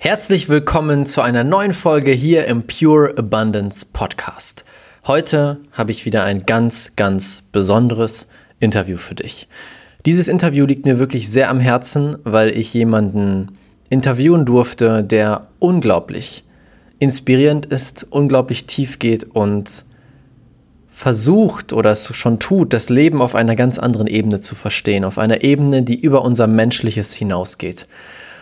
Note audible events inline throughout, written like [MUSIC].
Herzlich willkommen zu einer neuen Folge hier im Pure Abundance Podcast. Heute habe ich wieder ein ganz, ganz besonderes Interview für dich. Dieses Interview liegt mir wirklich sehr am Herzen, weil ich jemanden interviewen durfte, der unglaublich inspirierend ist, unglaublich tief geht und versucht oder es schon tut, das Leben auf einer ganz anderen Ebene zu verstehen, auf einer Ebene, die über unser Menschliches hinausgeht.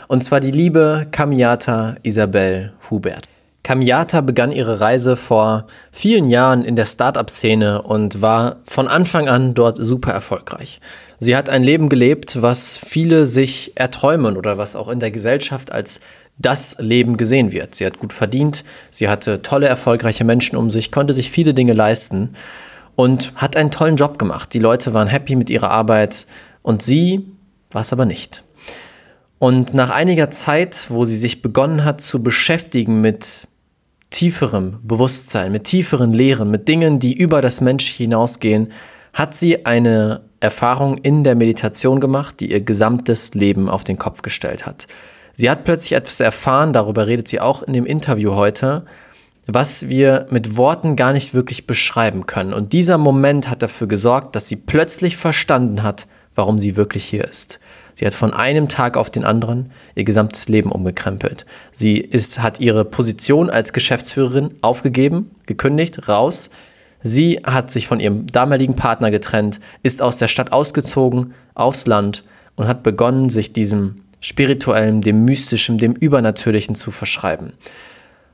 Und zwar die liebe Kamiata Isabel Hubert. Kamiata begann ihre Reise vor vielen Jahren in der Startup-Szene und war von Anfang an dort super erfolgreich. Sie hat ein Leben gelebt, was viele sich erträumen oder was auch in der Gesellschaft als das Leben gesehen wird. Sie hat gut verdient, sie hatte tolle, erfolgreiche Menschen um sich, konnte sich viele Dinge leisten und hat einen tollen Job gemacht. Die Leute waren happy mit ihrer Arbeit und sie war es aber nicht. Und nach einiger Zeit, wo sie sich begonnen hat zu beschäftigen mit tieferem Bewusstsein, mit tieferen Lehren, mit Dingen, die über das Mensch hinausgehen, hat sie eine Erfahrung in der Meditation gemacht, die ihr gesamtes Leben auf den Kopf gestellt hat. Sie hat plötzlich etwas erfahren, darüber redet sie auch in dem Interview heute, was wir mit Worten gar nicht wirklich beschreiben können. Und dieser Moment hat dafür gesorgt, dass sie plötzlich verstanden hat, warum sie wirklich hier ist. Sie hat von einem Tag auf den anderen ihr gesamtes Leben umgekrempelt. Sie ist, hat ihre Position als Geschäftsführerin aufgegeben, gekündigt, raus. Sie hat sich von ihrem damaligen Partner getrennt, ist aus der Stadt ausgezogen, aufs Land und hat begonnen, sich diesem spirituellen, dem mystischen, dem übernatürlichen zu verschreiben.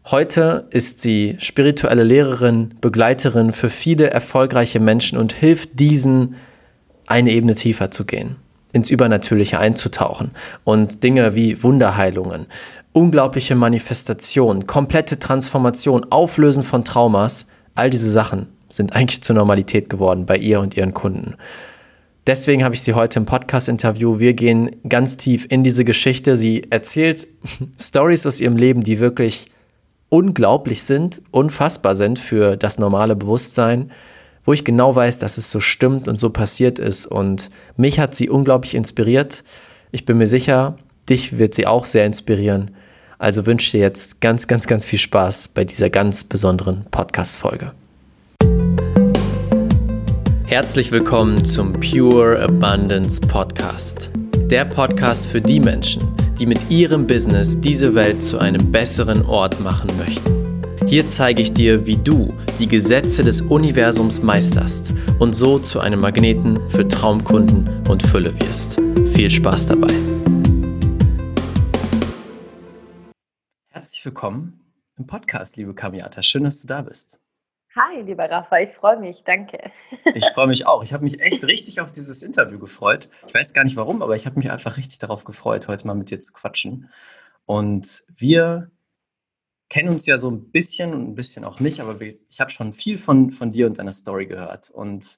Heute ist sie spirituelle Lehrerin, Begleiterin für viele erfolgreiche Menschen und hilft diesen, eine Ebene tiefer zu gehen ins Übernatürliche einzutauchen und Dinge wie Wunderheilungen, unglaubliche Manifestation, komplette Transformation, Auflösen von Traumas, all diese Sachen sind eigentlich zur Normalität geworden bei ihr und ihren Kunden. Deswegen habe ich sie heute im Podcast-Interview. Wir gehen ganz tief in diese Geschichte. Sie erzählt [LAUGHS] Stories aus ihrem Leben, die wirklich unglaublich sind, unfassbar sind für das normale Bewusstsein wo ich genau weiß, dass es so stimmt und so passiert ist. Und mich hat sie unglaublich inspiriert. Ich bin mir sicher, dich wird sie auch sehr inspirieren. Also wünsche dir jetzt ganz, ganz, ganz viel Spaß bei dieser ganz besonderen Podcast-Folge. Herzlich willkommen zum Pure Abundance Podcast. Der Podcast für die Menschen, die mit ihrem Business diese Welt zu einem besseren Ort machen möchten. Hier zeige ich dir, wie du die Gesetze des Universums meisterst und so zu einem Magneten für Traumkunden und Fülle wirst. Viel Spaß dabei. Herzlich willkommen im Podcast, liebe Kamiata. Schön, dass du da bist. Hi, lieber Rafa, ich freue mich, danke. [LAUGHS] Ich freue mich auch. Ich habe mich echt richtig auf dieses Interview gefreut. Ich weiß gar nicht warum, aber ich habe mich einfach richtig darauf gefreut, heute mal mit dir zu quatschen. Und wir kennen uns ja so ein bisschen und ein bisschen auch nicht, aber ich habe schon viel von, von dir und deiner Story gehört. Und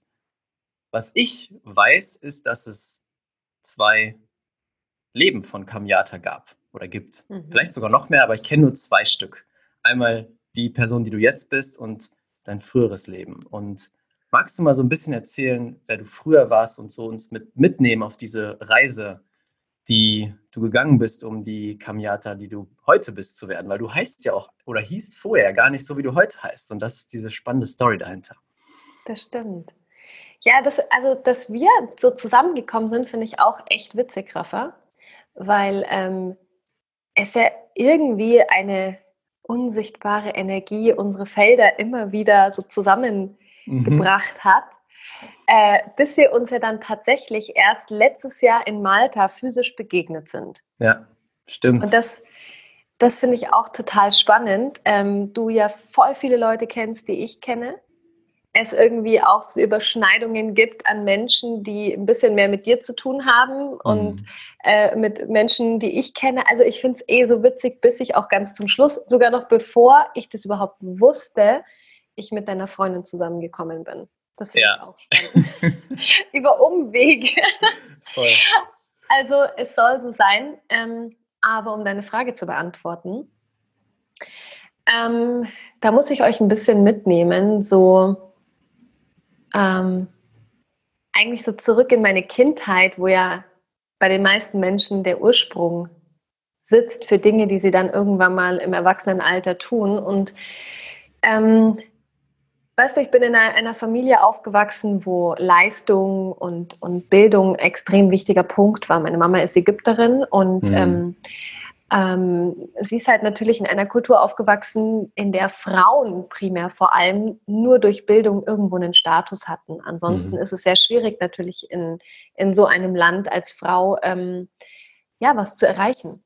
was ich weiß, ist, dass es zwei Leben von Kamiata gab oder gibt. Mhm. Vielleicht sogar noch mehr, aber ich kenne nur zwei Stück. Einmal die Person, die du jetzt bist und dein früheres Leben. Und magst du mal so ein bisschen erzählen, wer du früher warst und so uns mit, mitnehmen auf diese Reise, die du gegangen bist, um die Kamiata, die du heute bist, zu werden. Weil du heißt ja auch oder hießt vorher gar nicht so, wie du heute heißt. Und das ist diese spannende Story dahinter. Das stimmt. Ja, das, also, dass wir so zusammengekommen sind, finde ich auch echt witzig, Rafa. Weil ähm, es ja irgendwie eine unsichtbare Energie unsere Felder immer wieder so zusammengebracht mhm. hat. Äh, bis wir uns ja dann tatsächlich erst letztes Jahr in Malta physisch begegnet sind. Ja, stimmt. Und das, das finde ich auch total spannend. Ähm, du ja voll viele Leute kennst, die ich kenne. Es irgendwie auch so Überschneidungen gibt an Menschen, die ein bisschen mehr mit dir zu tun haben mhm. und äh, mit Menschen, die ich kenne. Also ich finde es eh so witzig, bis ich auch ganz zum Schluss, sogar noch bevor ich das überhaupt wusste, ich mit deiner Freundin zusammengekommen bin. Das finde ja. ich auch spannend. [LAUGHS] Über Umwege. Voll. Also es soll so sein. Ähm, aber um deine Frage zu beantworten, ähm, da muss ich euch ein bisschen mitnehmen, so ähm, eigentlich so zurück in meine Kindheit, wo ja bei den meisten Menschen der Ursprung sitzt für Dinge, die sie dann irgendwann mal im Erwachsenenalter tun. Und ähm, weißt du, ich bin in einer, Familie aufgewachsen, wo Leistung und, und Bildung ein extrem wichtiger Punkt war. Meine Mama ist Ägypterin und mhm. ähm, ähm, sie ist halt natürlich in einer Kultur aufgewachsen, in der Frauen primär vor allem nur durch Bildung irgendwo einen Status hatten. Ansonsten mhm. ist es sehr schwierig natürlich in, in so einem Land als Frau ähm, ja was zu erreichen.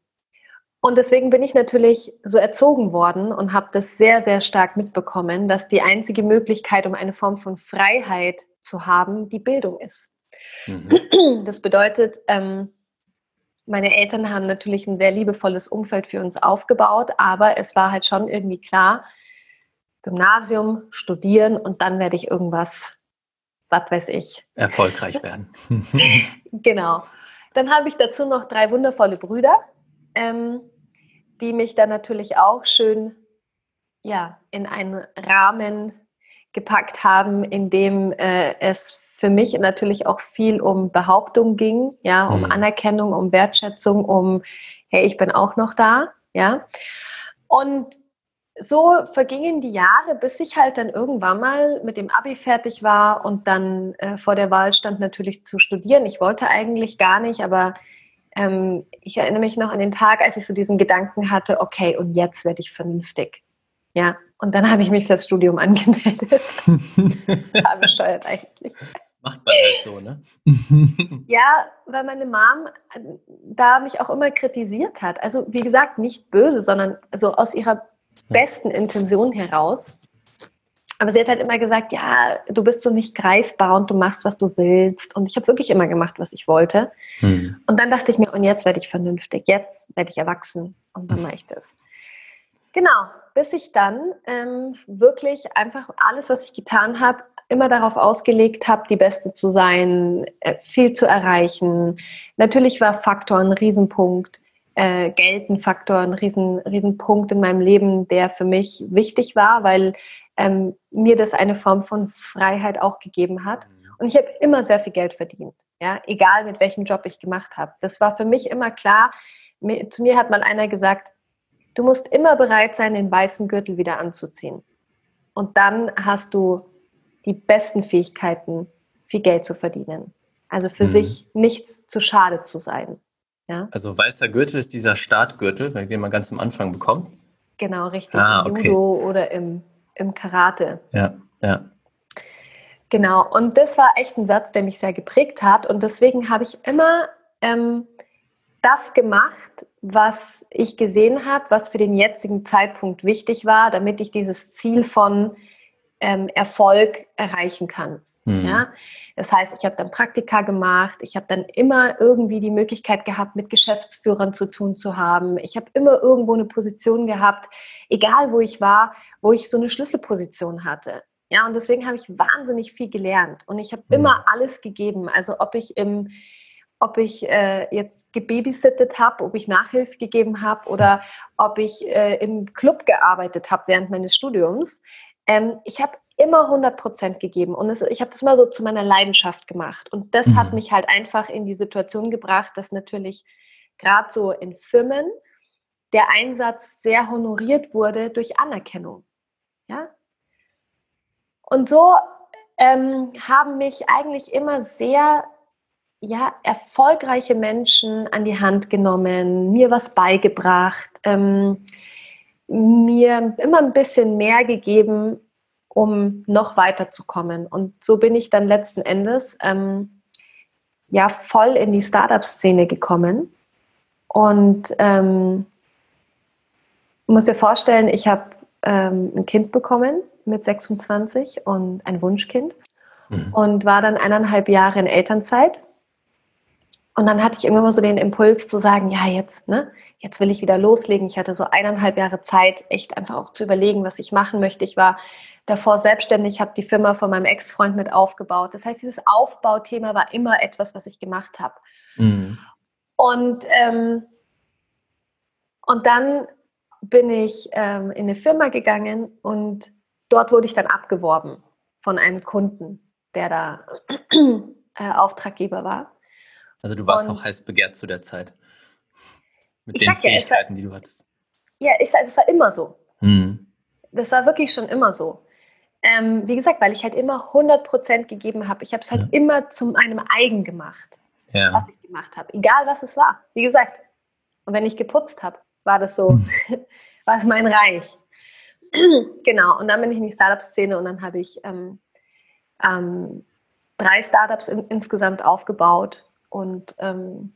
Und deswegen bin ich natürlich so erzogen worden und habe das sehr, sehr stark mitbekommen, dass die einzige Möglichkeit, um eine Form von Freiheit zu haben, die Bildung ist. Mhm. [CLEARS THROAT] Das bedeutet, ähm, meine Eltern haben natürlich ein sehr liebevolles Umfeld für uns aufgebaut, aber es war halt schon irgendwie klar, Gymnasium, studieren und dann werde ich irgendwas, was weiß ich. Erfolgreich werden. [LAUGHS] genau. Dann habe ich dazu noch drei wundervolle Brüder, ähm, die mich dann natürlich auch schön ja, in einen Rahmen gepackt haben, in dem äh, es für mich natürlich auch viel um Behauptung ging, ja, um mhm. Anerkennung, um Wertschätzung, um, hey, ich bin auch noch da, ja. Und so vergingen die Jahre, bis ich halt dann irgendwann mal mit dem Abi fertig war und dann äh, vor der Wahl stand, natürlich zu studieren. Ich wollte eigentlich gar nicht, aber ähm, ich erinnere mich noch an den Tag, als ich so diesen Gedanken hatte, okay, und jetzt werde ich vernünftig. Ja, und dann habe ich mich fürs Studium [LAUGHS] angemeldet. [LAUGHS] War bescheuert eigentlich. Macht man halt so, ne? [LAUGHS] ja, weil meine Mom äh, da mich auch immer kritisiert hat. Also wie gesagt, nicht böse, sondern so aus ihrer besten Intention heraus. Aber sie hat halt immer gesagt, ja, du bist so nicht greifbar und du machst, was du willst. Und ich habe wirklich immer gemacht, was ich wollte. Hm. Und dann dachte ich mir, und jetzt werde ich vernünftig, jetzt werde ich erwachsen und dann mache ich das. Genau, bis ich dann ähm, wirklich einfach alles, was ich getan habe, immer darauf ausgelegt habe, die Beste zu sein, äh, viel zu erreichen. Natürlich war Faktor ein Riesenpunkt, äh, Geld ein Faktor, ein Riesen, Riesenpunkt in meinem Leben, der für mich wichtig war, weil ähm, mir das eine Form von Freiheit auch gegeben hat. Und ich habe immer sehr viel Geld verdient, ja, egal mit welchem Job ich gemacht habe. Das war für mich immer klar. Mir, zu mir hat mal einer gesagt, du musst immer bereit sein, den weißen Gürtel wieder anzuziehen. Und dann hast du die besten Fähigkeiten, viel Geld zu verdienen. Also für mhm. sich nichts zu schade zu sein. Ja? Also weißer Gürtel ist dieser Startgürtel, den man ganz am Anfang bekommt. Genau, richtig. Ah, Im okay. Judo oder im, im Karate. Ja, ja. Genau, und das war echt ein Satz, der mich sehr geprägt hat. Und deswegen habe ich immer ähm, das gemacht, was ich gesehen habe, was für den jetzigen Zeitpunkt wichtig war, damit ich dieses Ziel von ähm, Erfolg erreichen kann. Mhm. Ja? Das heißt, ich habe dann Praktika gemacht, ich habe dann immer irgendwie die Möglichkeit gehabt, mit Geschäftsführern zu tun zu haben. Ich habe immer irgendwo eine Position gehabt, egal wo ich war, wo ich so eine Schlüsselposition hatte. Ja, und deswegen habe ich wahnsinnig viel gelernt und ich habe mhm. immer alles gegeben. Also ob ich im ob ich äh, jetzt gebabysittet habe, ob ich Nachhilfe gegeben habe oder ob ich äh, im Club gearbeitet habe während meines Studiums. Ähm, ich habe immer 100 Prozent gegeben und es, ich habe das mal so zu meiner Leidenschaft gemacht. Und das mhm. hat mich halt einfach in die Situation gebracht, dass natürlich gerade so in Firmen der Einsatz sehr honoriert wurde durch Anerkennung. Ja? Und so ähm, haben mich eigentlich immer sehr ja, erfolgreiche Menschen an die Hand genommen, mir was beigebracht, ähm, mir immer ein bisschen mehr gegeben, um noch weiterzukommen. Und so bin ich dann letzten Endes ähm, ja voll in die Startup-Szene gekommen. Und ähm, muss dir vorstellen, ich habe ähm, ein Kind bekommen mit 26 und ein Wunschkind mhm. und war dann eineinhalb Jahre in Elternzeit. Und dann hatte ich irgendwann mal so den Impuls zu sagen, ja, jetzt, ne, jetzt will ich wieder loslegen. Ich hatte so eineinhalb Jahre Zeit, echt einfach auch zu überlegen, was ich machen möchte. Ich war davor selbstständig, habe die Firma von meinem Ex-Freund mit aufgebaut. Das heißt, dieses Aufbauthema war immer etwas, was ich gemacht habe. Mhm. Und, ähm, und dann bin ich ähm, in eine Firma gegangen und dort wurde ich dann abgeworben von einem Kunden, der da äh, Auftraggeber war. Also du warst und, auch heiß begehrt zu der Zeit. Mit ich den Fähigkeiten, ja, war, die du hattest. Ja, ich sag, das war immer so. Hm. Das war wirklich schon immer so. Ähm, wie gesagt, weil ich halt immer 100% gegeben habe. Ich habe es halt ja. immer zu einem eigen gemacht, ja. was ich gemacht habe. Egal, was es war. Wie gesagt. Und wenn ich geputzt habe, war das so, hm. [LAUGHS] war es mein Reich. [CLEARS THROAT] genau. Und dann bin ich in die Startup-Szene und dann habe ich ähm, ähm, drei Startups in, insgesamt aufgebaut. Und ähm,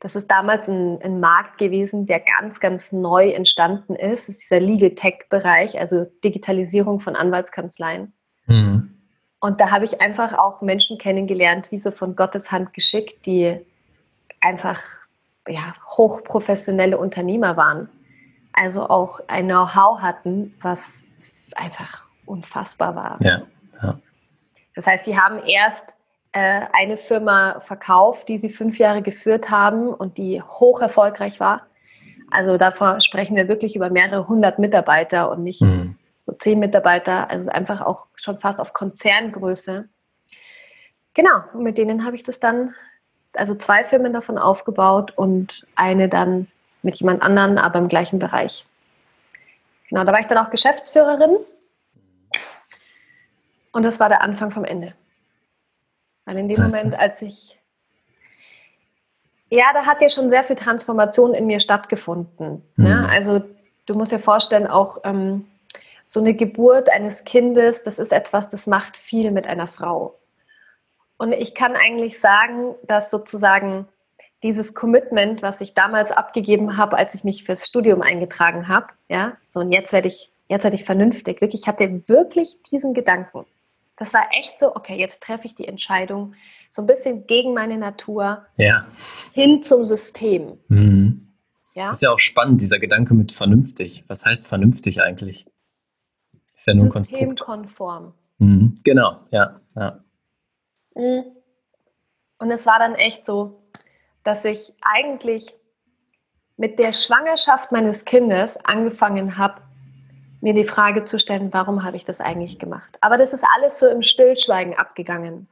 das ist damals ein, ein, Markt gewesen, der ganz, ganz neu entstanden ist. Das ist dieser Legal Tech-Bereich, also Digitalisierung von Anwaltskanzleien. Mhm. Und da habe ich einfach auch Menschen kennengelernt, wie so von Gottes Hand geschickt, die einfach ja, hochprofessionelle Unternehmer waren. Also auch ein Know-how hatten, was einfach unfassbar war. Ja, ja. Das heißt, sie haben erst äh, eine Firma verkauft, die sie fünf Jahre geführt haben und die hoch erfolgreich war. Also davor sprechen wir wirklich über mehrere hundert Mitarbeiter und nicht mhm. so zehn Mitarbeiter, also einfach auch schon fast auf Konzerngröße. Genau, und mit denen habe ich das dann, also zwei Firmen davon aufgebaut und eine dann mit jemand anderen, aber im gleichen Bereich. Genau, da war ich dann auch Geschäftsführerin und das war der Anfang vom Ende. Weil in dem Moment, als ich, ja, da hat ja schon sehr viel Transformation in mir stattgefunden. Mhm. Ne? Also du musst dir vorstellen, auch ähm, so eine Geburt eines Kindes, das ist etwas, das macht viel mit einer Frau. Und ich kann eigentlich sagen, dass sozusagen dieses Commitment, was ich damals abgegeben habe, als ich mich fürs Studium eingetragen habe, ja, so und jetzt werde ich, jetzt werde ich vernünftig, wirklich, ich hatte wirklich diesen Gedanken. Das war echt so, okay, jetzt treffe ich die Entscheidung, so ein bisschen gegen meine Natur, ja. hin zum System. Mhm. Ja? Ist ja auch spannend, dieser Gedanke mit vernünftig. Was heißt vernünftig eigentlich? Ist ja nur ein Konstrukt. Systemkonform. Mhm. Genau, ja. ja. Mhm. Und es war dann echt so, dass ich eigentlich mit der Schwangerschaft meines Kindes angefangen habe, mir die Frage zu stellen, warum habe ich das eigentlich gemacht? Aber das ist alles so im Stillschweigen abgegangen.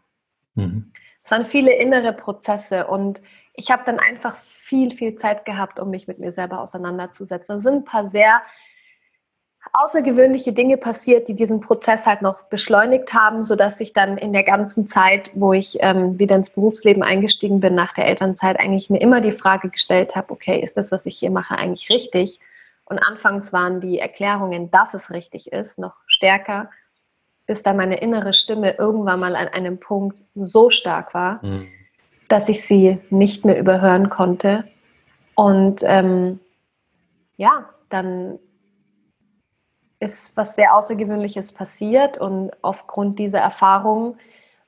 Mhm. Es waren viele innere Prozesse und ich habe dann einfach viel, viel Zeit gehabt, um mich mit mir selber auseinanderzusetzen. Es sind ein paar sehr außergewöhnliche Dinge passiert, die diesen Prozess halt noch beschleunigt haben, sodass ich dann in der ganzen Zeit, wo ich ähm, wieder ins Berufsleben eingestiegen bin nach der Elternzeit, eigentlich mir immer die Frage gestellt habe, okay, ist das, was ich hier mache, eigentlich richtig? Und anfangs waren die Erklärungen, dass es richtig ist, noch stärker, bis dann meine innere Stimme irgendwann mal an einem Punkt so stark war, mhm. dass ich sie nicht mehr überhören konnte. Und ähm, ja, dann ist was sehr Außergewöhnliches passiert und aufgrund dieser Erfahrung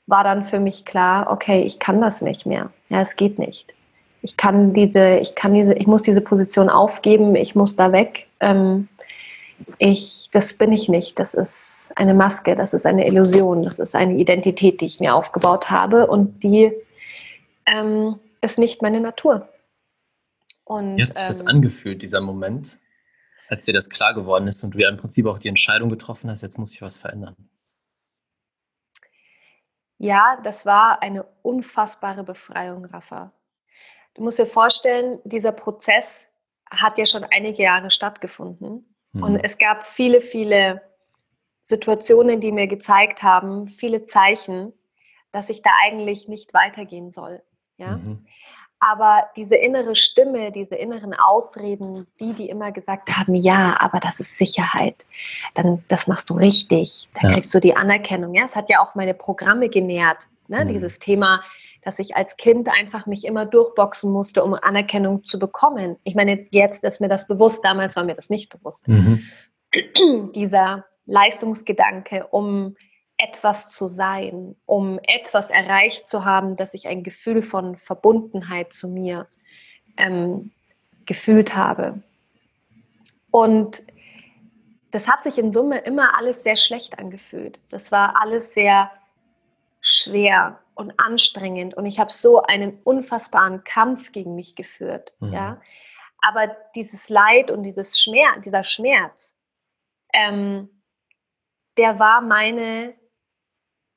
war dann für mich klar, okay, ich kann das nicht mehr. Ja, es geht nicht ich kann diese, ich kann diese, ich muss diese Position aufgeben, ich muss da weg. Ähm, ich, das bin ich nicht. Das ist eine Maske, das ist eine Illusion, das ist eine Identität, die ich mir aufgebaut habe und die ähm, ist nicht meine Natur. Und, sich ähm, das angefühlt, dieser Moment, als dir das klar geworden ist und du ja im Prinzip auch die Entscheidung getroffen hast, jetzt muss ich was verändern? Ja, das war eine unfassbare Befreiung, Rafa. Du musst dir vorstellen, dieser Prozess hat ja schon einige Jahre stattgefunden. Mhm. Und es gab viele, viele Situationen, die mir gezeigt haben, viele Zeichen, dass ich da eigentlich nicht weitergehen soll. Ja? Mhm. Aber diese innere Stimme, diese inneren Ausreden, die, die immer gesagt haben, ja, aber das ist Sicherheit, dann das machst du richtig, dann ja. kriegst du die Anerkennung. Ja, es hat ja auch meine Programme genährt, ne? Mhm. dieses Thema, dass ich als Kind einfach mich immer durchboxen musste, um Anerkennung zu bekommen. Ich meine, jetzt ist mir das bewusst, damals war mir das nicht bewusst. Mhm. [CLEARS THROAT] Dieser Leistungsgedanke, um etwas zu sein, um etwas erreicht zu haben, dass ich ein Gefühl von Verbundenheit zu mir ähm, gefühlt habe. Und das hat sich in Summe immer alles sehr schlecht angefühlt. Das war alles sehr schwer und anstrengend und ich habe so einen unfassbaren Kampf gegen mich geführt. Mhm. Ja? Aber dieses Leid und dieses Schmerz, dieser Schmerz, ähm, der war meine,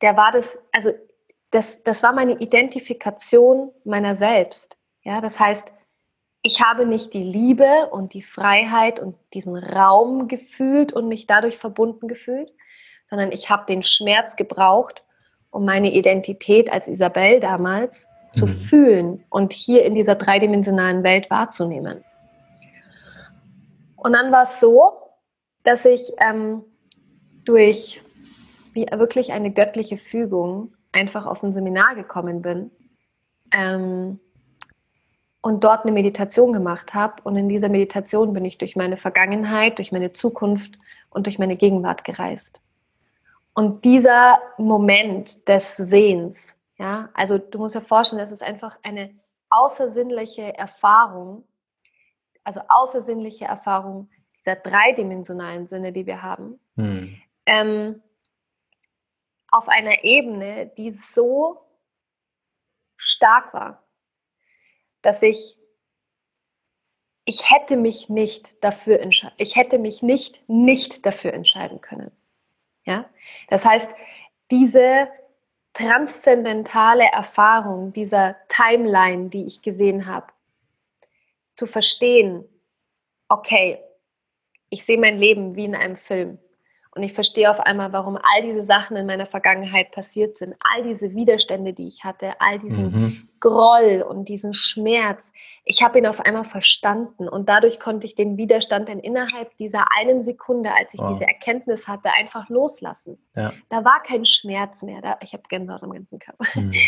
der war das, also das, das war meine Identifikation meiner selbst. Ja, das heißt, ich habe nicht die Liebe und die Freiheit und diesen Raum gefühlt und mich dadurch verbunden gefühlt, sondern ich habe den Schmerz gebraucht, um meine Identität als Isabel damals mhm. zu fühlen und hier in dieser dreidimensionalen Welt wahrzunehmen. Und dann war es so, dass ich ähm, durch wie wirklich eine göttliche Fügung einfach auf ein Seminar gekommen bin ähm, und dort eine Meditation gemacht habe. Und in dieser Meditation bin ich durch meine Vergangenheit, durch meine Zukunft und durch meine Gegenwart gereist. Und dieser Moment des Sehens, ja, also du musst dir vorstellen, das ist einfach eine außersinnliche Erfahrung, also außersinnliche Erfahrung dieser dreidimensionalen Sinne, die wir haben, hm. ähm, auf einer Ebene, die so stark war, dass ich ich hätte mich nicht dafür ich hätte mich nicht nicht dafür entscheiden können. Ja? Das heißt, diese transzendentale Erfahrung dieser Timeline, die ich gesehen habe, zu verstehen, okay, ich sehe mein Leben wie in einem Film. Und ich verstehe auf einmal, warum all diese Sachen in meiner Vergangenheit passiert sind. All diese Widerstände, die ich hatte, all diesen mhm. Groll und diesen Schmerz. Ich habe ihn auf einmal verstanden. Und dadurch konnte ich den Widerstand dann innerhalb dieser einen Sekunde, als ich wow. diese Erkenntnis hatte, einfach loslassen. Ja. Da war kein Schmerz mehr. Da, ich habe Gänsehaut am ganzen Körper. Mhm. [LAUGHS]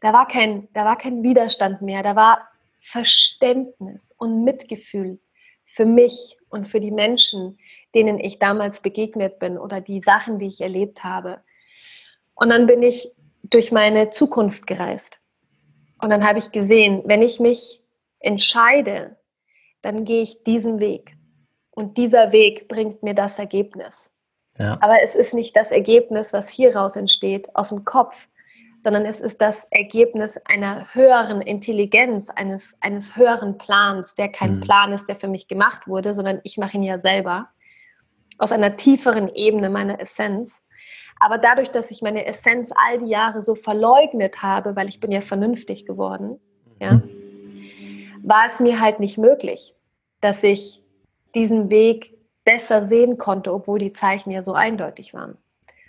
Da, war kein, da war kein Widerstand mehr. Da war Verständnis und Mitgefühl für mich und für die Menschen, denen ich damals begegnet bin oder die Sachen, die ich erlebt habe. Und dann bin ich durch meine Zukunft gereist. Und dann habe ich gesehen, wenn ich mich entscheide, dann gehe ich diesen Weg. Und dieser Weg bringt mir das Ergebnis. Ja. Aber es ist nicht das Ergebnis, was hieraus entsteht, aus dem Kopf, sondern es ist das Ergebnis einer höheren Intelligenz, eines, eines höheren Plans, der kein mhm. Plan ist, der für mich gemacht wurde, sondern ich mache ihn ja selber aus einer tieferen Ebene meiner Essenz. Aber dadurch, dass ich meine Essenz all die Jahre so verleugnet habe, weil ich bin ja vernünftig geworden, ja, war es mir halt nicht möglich, dass ich diesen Weg besser sehen konnte, obwohl die Zeichen ja so eindeutig waren.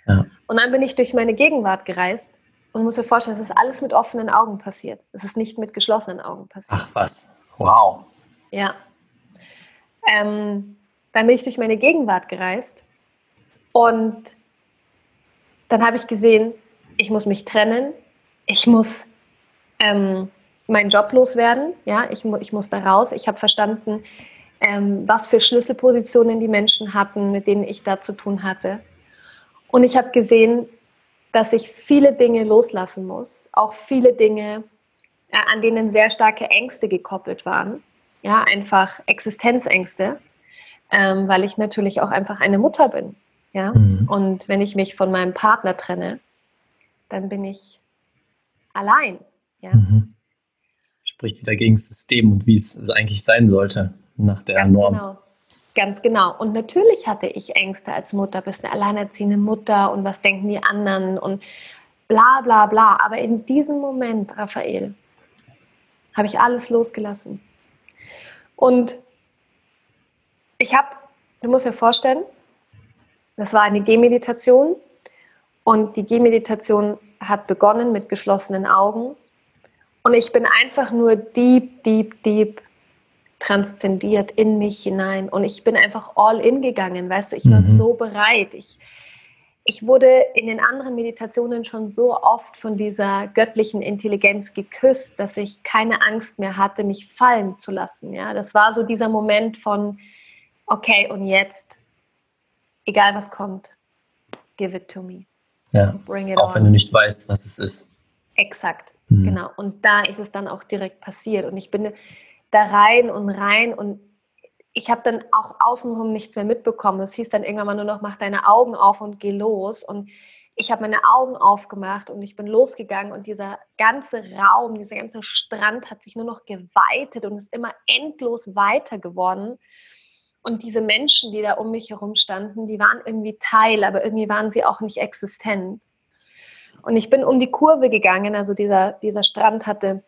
Ja. Und dann bin ich durch meine Gegenwart gereist und muss mir vorstellen, es ist alles mit offenen Augen passiert. Es ist nicht mit geschlossenen Augen passiert. Ach was, wow. Ja. Ähm, dann bin ich durch meine Gegenwart gereist und dann habe ich gesehen, ich muss mich trennen, ich muss ähm, meinen Job loswerden, ja, ich, ich muss da raus. Ich habe verstanden, ähm, was für Schlüsselpositionen die Menschen hatten, mit denen ich da zu tun hatte. Und ich habe gesehen, dass ich viele Dinge loslassen muss, auch viele Dinge, äh, an denen sehr starke Ängste gekoppelt waren, ja, einfach Existenzängste ähm, weil ich natürlich auch einfach eine Mutter bin. Ja? Mhm. Und wenn ich mich von meinem Partner trenne, dann bin ich allein. Ja? Mhm. Spricht wieder gegen das System und wie es eigentlich sein sollte, nach der Ganz Norm. Genau. Ganz genau. Und natürlich hatte ich Ängste als Mutter, bist eine alleinerziehende Mutter und was denken die anderen und bla bla bla. Aber in diesem Moment, Raphael, habe ich alles losgelassen. Und ich habe, du musst dir vorstellen, das war eine Gehmeditation und die Gehmeditation hat begonnen mit geschlossenen Augen und ich bin einfach nur deep, deep, deep transzendiert in mich hinein und ich bin einfach all in gegangen, weißt du, ich war mhm. so bereit. Ich, ich wurde in den anderen Meditationen schon so oft von dieser göttlichen Intelligenz geküsst, dass ich keine Angst mehr hatte, mich fallen zu lassen. Ja, das war so dieser Moment von okay, und jetzt, egal was kommt, give it to me. Ja, Bring it auch on. wenn du nicht weißt, was es ist. Exakt, mhm. genau. Und da ist es dann auch direkt passiert. Und ich bin da rein und rein und ich habe dann auch außenrum nichts mehr mitbekommen. Es hieß dann irgendwann mal nur noch, mach deine Augen auf und geh los. Und ich habe meine Augen aufgemacht und ich bin losgegangen und dieser ganze Raum, dieser ganze Strand hat sich nur noch geweitet und ist immer endlos weiter geworden. Und diese Menschen, die da um mich herum standen, die waren irgendwie Teil, aber irgendwie waren sie auch nicht existent. Und ich bin um die Kurve gegangen, also dieser, dieser Strand hatte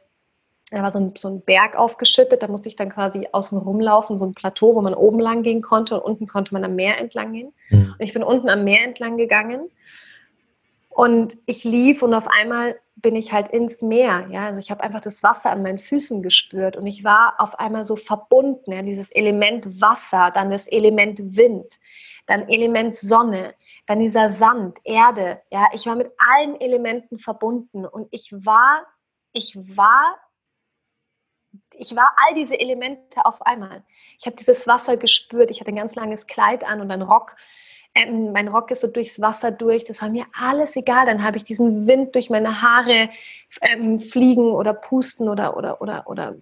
Da war so ein, so ein Berg aufgeschüttet, da musste ich dann quasi außen rumlaufen, so ein Plateau, wo man oben lang gehen konnte und unten konnte man am Meer entlang gehen. Mhm. Und ich bin unten am Meer entlang gegangen und ich lief und auf einmal bin ich halt ins Meer. Ja? Also ich habe einfach das Wasser an meinen Füßen gespürt und ich war auf einmal so verbunden. Ja? Dieses Element Wasser, dann das Element Wind, dann Element Sonne, dann dieser Sand, Erde. Ja? Ich war mit allen Elementen verbunden und ich war, ich war ich war all diese Elemente auf einmal. Ich habe dieses Wasser gespürt. Ich hatte ein ganz langes Kleid an und einen Rock. Ähm, mein Rock ist so durchs Wasser durch. Das war mir alles egal. Dann habe ich diesen Wind durch meine Haare ähm, fliegen oder pusten oder, oder, oder, oder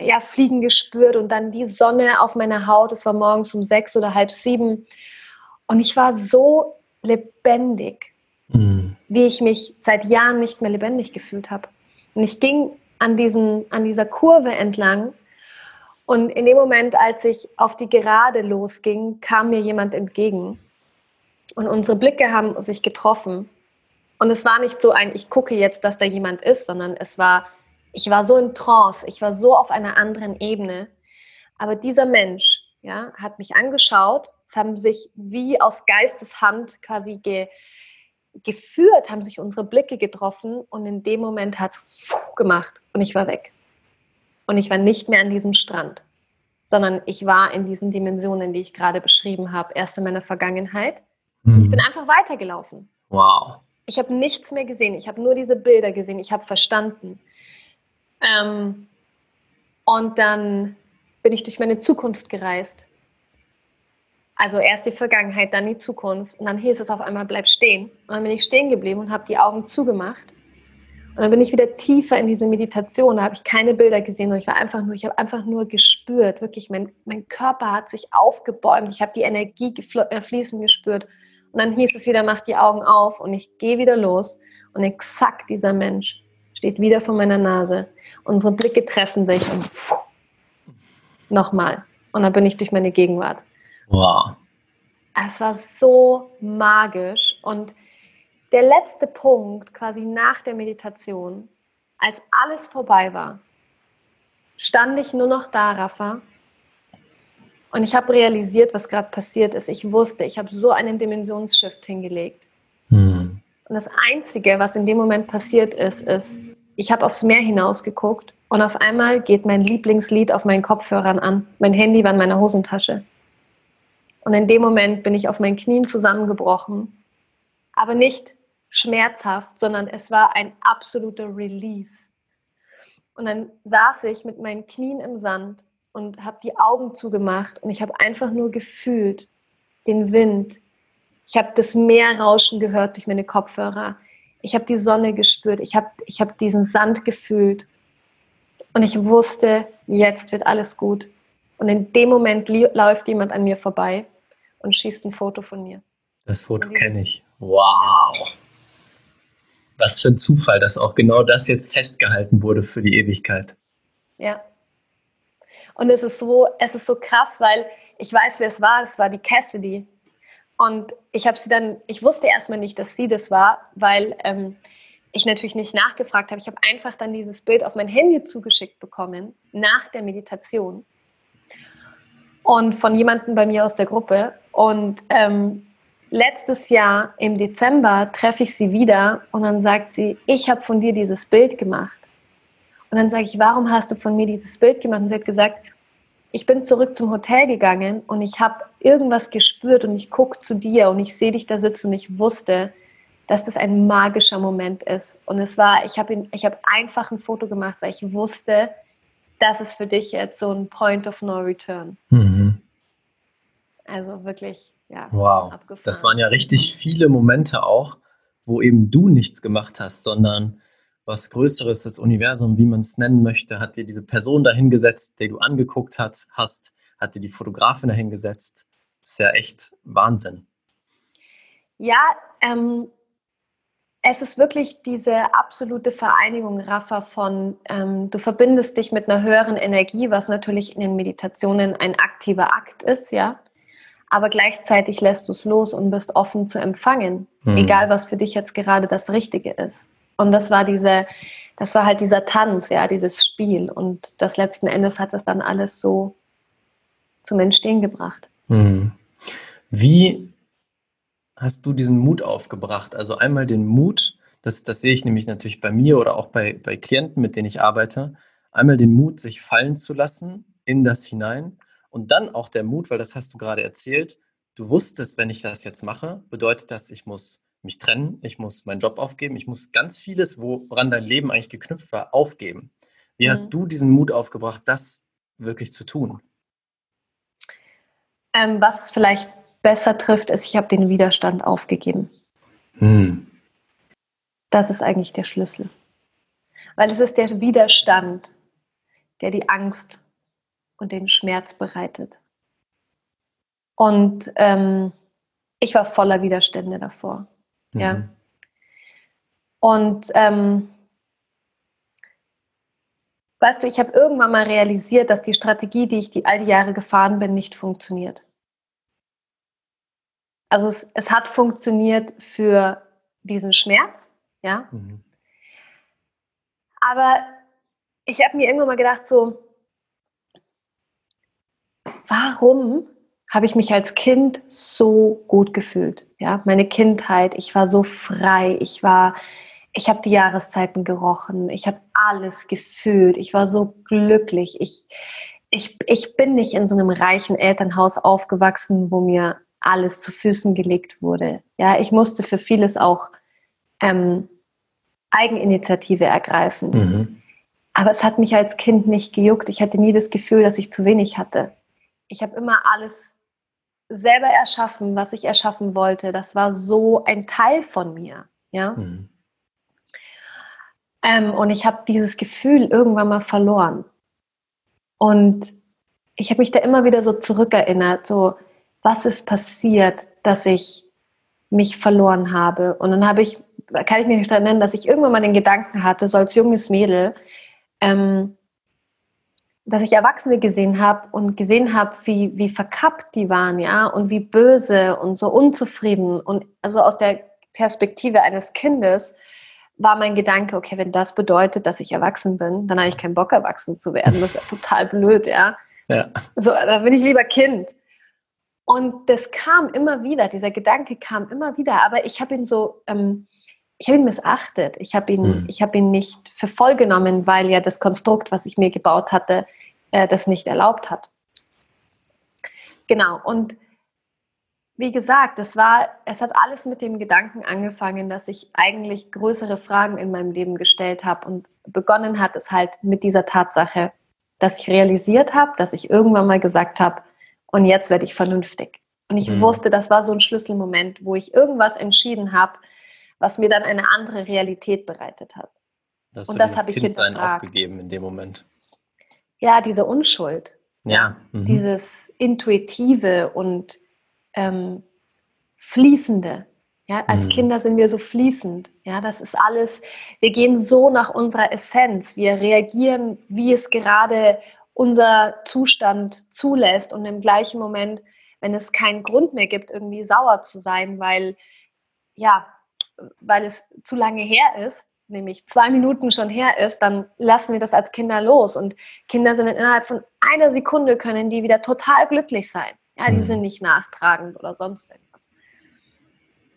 ja, fliegen gespürt und dann die Sonne auf meiner Haut. Es war morgens um sechs oder halb sieben. Und ich war so lebendig, mhm. wie ich mich seit Jahren nicht mehr lebendig gefühlt habe. Und ich ging an, diesen, an dieser Kurve entlang. Und in dem Moment, als ich auf die Gerade losging, kam mir jemand entgegen. Und unsere Blicke haben sich getroffen. Und es war nicht so ein, ich gucke jetzt, dass da jemand ist, sondern es war, ich war so in Trance, ich war so auf einer anderen Ebene. Aber dieser Mensch ja, hat mich angeschaut, es haben sich wie aus Geisteshand quasi ge, geführt, haben sich unsere Blicke getroffen und in dem Moment hat es gemacht und ich war weg. Und ich war nicht mehr an diesem Strand, sondern ich war in diesen Dimensionen, die ich gerade beschrieben habe, erst in meiner Vergangenheit. Mhm. Ich bin einfach weitergelaufen. Wow. Ich habe nichts mehr gesehen. Ich habe nur diese Bilder gesehen. Ich habe verstanden. Ähm, und dann bin ich durch meine Zukunft gereist. Also erst die Vergangenheit, dann die Zukunft. Und dann hieß es auf einmal, bleib stehen. Und dann bin ich stehen geblieben und habe die Augen zugemacht. Und dann bin ich wieder tiefer in diese Meditation. Da habe ich keine Bilder gesehen, sondern ich war einfach nur, ich habe einfach nur gespürt. Wirklich, mein, mein Körper hat sich aufgebäumt. Ich habe die Energie äh, fließen gespürt. Und dann hieß es wieder, mach die Augen auf. Und ich gehe wieder los. Und exakt dieser Mensch steht wieder vor meiner Nase. Unsere Blicke treffen sich und nochmal. Und dann bin ich durch meine Gegenwart. Wow. Es war so magisch. Und der letzte Punkt, quasi nach der Meditation, als alles vorbei war, stand ich nur noch da, Rafa. Und ich habe realisiert, was gerade passiert ist. Ich wusste, ich habe so einen Dimensionsshift hingelegt. Hm. Und das Einzige, was in dem Moment passiert ist, ist, ich habe aufs Meer hinausgeguckt und auf einmal geht mein Lieblingslied auf meinen Kopfhörern an. Mein Handy war in meiner Hosentasche. Und in dem Moment bin ich auf meinen Knien zusammengebrochen. Aber nicht schmerzhaft, sondern es war ein absoluter Release. Und dann saß ich mit meinen Knien im Sand und habe die Augen zugemacht und ich habe einfach nur gefühlt den Wind. Ich habe das Meerrauschen gehört durch meine Kopfhörer. Ich habe die Sonne gespürt. Ich habe ich hab diesen Sand gefühlt. Und ich wusste, jetzt wird alles gut. Und in dem Moment läuft jemand an mir vorbei und schießt ein Foto von mir. Das Foto kenne ich. Wow. Was für ein Zufall, dass auch genau das jetzt festgehalten wurde für die Ewigkeit. Ja. Und es ist so, es ist so krass, weil ich weiß, wer es war. Es war die Cassidy. Und ich habe sie dann, ich wusste erstmal nicht, dass sie das war, weil ähm, ich natürlich nicht nachgefragt habe. Ich habe einfach dann dieses Bild auf mein Handy zugeschickt bekommen nach der Meditation und von jemandem bei mir aus der Gruppe. Und ähm, letztes Jahr im Dezember treffe ich sie wieder und dann sagt sie, ich habe von dir dieses Bild gemacht. Und dann sage ich, warum hast du von mir dieses Bild gemacht? Und sie hat gesagt, ich bin zurück zum Hotel gegangen und ich habe irgendwas gespürt und ich gucke zu dir und ich sehe dich da sitzen und ich wusste, dass das ein magischer Moment ist. Und es war, ich habe hab einfach ein Foto gemacht, weil ich wusste, das ist für dich jetzt so ein Point of No Return. Mhm. Also wirklich, ja. Wow. Abgefahren. Das waren ja richtig viele Momente auch, wo eben du nichts gemacht hast, sondern was Größeres, das Universum, wie man es nennen möchte, hat dir diese Person dahingesetzt, die du angeguckt hast, hast, hat dir die Fotografin dahingesetzt. Das ist ja echt Wahnsinn. Ja, ähm, es ist wirklich diese absolute Vereinigung, Rafa, von ähm, du verbindest dich mit einer höheren Energie, was natürlich in den Meditationen ein aktiver Akt ist, ja. Aber gleichzeitig lässt du es los und bist offen zu empfangen, mhm. egal was für dich jetzt gerade das Richtige ist. Und das war diese, das war halt dieser Tanz, ja, dieses Spiel. Und das letzten Endes hat das dann alles so zum Entstehen gebracht. Mhm. Wie hast du diesen Mut aufgebracht? Also einmal den Mut, das, das sehe ich nämlich natürlich bei mir oder auch bei, bei Klienten, mit denen ich arbeite, einmal den Mut, sich fallen zu lassen in das hinein und dann auch der Mut, weil das hast du gerade erzählt, du wusstest, wenn ich das jetzt mache, bedeutet das, ich muss mich trennen, ich muss meinen Job aufgeben, ich muss ganz vieles, woran dein Leben eigentlich geknüpft war, aufgeben. Wie mhm. hast du diesen Mut aufgebracht, das wirklich zu tun? Ähm, was es vielleicht besser trifft, ist, ich habe den Widerstand aufgegeben. Mhm. Das ist eigentlich der Schlüssel. Weil es ist der Widerstand, der die Angst und den Schmerz bereitet. Und ähm, ich war voller Widerstände davor. Mhm. Ja. Und ähm, weißt du, ich habe irgendwann mal realisiert, dass die Strategie, die ich die all die Jahre gefahren bin, nicht funktioniert. Also es, es hat funktioniert für diesen Schmerz, ja. Mhm. Aber ich habe mir irgendwann mal gedacht, so, warum habe ich mich als Kind so gut gefühlt. Ja, meine Kindheit, ich war so frei, ich war, ich habe die Jahreszeiten gerochen, ich habe alles gefühlt, ich war so glücklich. Ich, ich, ich bin nicht in so einem reichen Elternhaus aufgewachsen, wo mir alles zu Füßen gelegt wurde. Ja, ich musste für vieles auch ähm, Eigeninitiative ergreifen. Mhm. Aber es hat mich als Kind nicht gejuckt. Ich hatte nie das Gefühl, dass ich zu wenig hatte. Ich habe immer alles selber erschaffen, was ich erschaffen wollte. Das war so ein Teil von mir. Ja? Mhm. Ähm, und ich habe dieses Gefühl irgendwann mal verloren. Und ich habe mich da immer wieder so zurückerinnert, so, was ist passiert, dass ich mich verloren habe. Und dann habe ich, kann ich mich daran erinnern, dass ich irgendwann mal den Gedanken hatte, so als junges Mädel, ähm, dass ich Erwachsene gesehen habe und gesehen habe, wie, wie verkappt die waren, ja, und wie böse und so unzufrieden. Und also aus der Perspektive eines Kindes war mein Gedanke, okay, wenn das bedeutet, dass ich erwachsen bin, dann habe ich keinen Bock, erwachsen zu werden. Das ist ja total blöd, ja. ja. So, da bin ich lieber Kind. Und das kam immer wieder, dieser Gedanke kam immer wieder, aber ich habe ihn so, ähm, ich habe ihn missachtet. Ich habe ihn, hm. ich ihn nicht für voll genommen, weil ja das Konstrukt, was ich mir gebaut hatte, äh, das nicht erlaubt hat. Genau. Und wie gesagt, es war, es hat alles mit dem Gedanken angefangen, dass ich eigentlich größere Fragen in meinem Leben gestellt habe und begonnen hat es halt mit dieser Tatsache, dass ich realisiert habe, dass ich irgendwann mal gesagt habe, und jetzt werde ich vernünftig. Und ich mhm. wusste, das war so ein Schlüsselmoment, wo ich irgendwas entschieden habe, was mir dann eine andere Realität bereitet hat. Das und das habe ich Kindsein aufgegeben in dem Moment. Ja, diese Unschuld. Ja. Mhm. Dieses Intuitive und ähm, Fließende. Ja, als mhm. Kinder sind wir so fließend. Ja, das ist alles, wir gehen so nach unserer Essenz. Wir reagieren, wie es gerade unser Zustand zulässt und im gleichen Moment, wenn es keinen Grund mehr gibt, irgendwie sauer zu sein, weil ja, weil es zu lange her ist, nämlich zwei Minuten schon her ist, dann lassen wir das als Kinder los. Und Kinder sind innerhalb von einer Sekunde können die wieder total glücklich sein. Ja, die mhm. sind nicht nachtragend oder sonst irgendwas.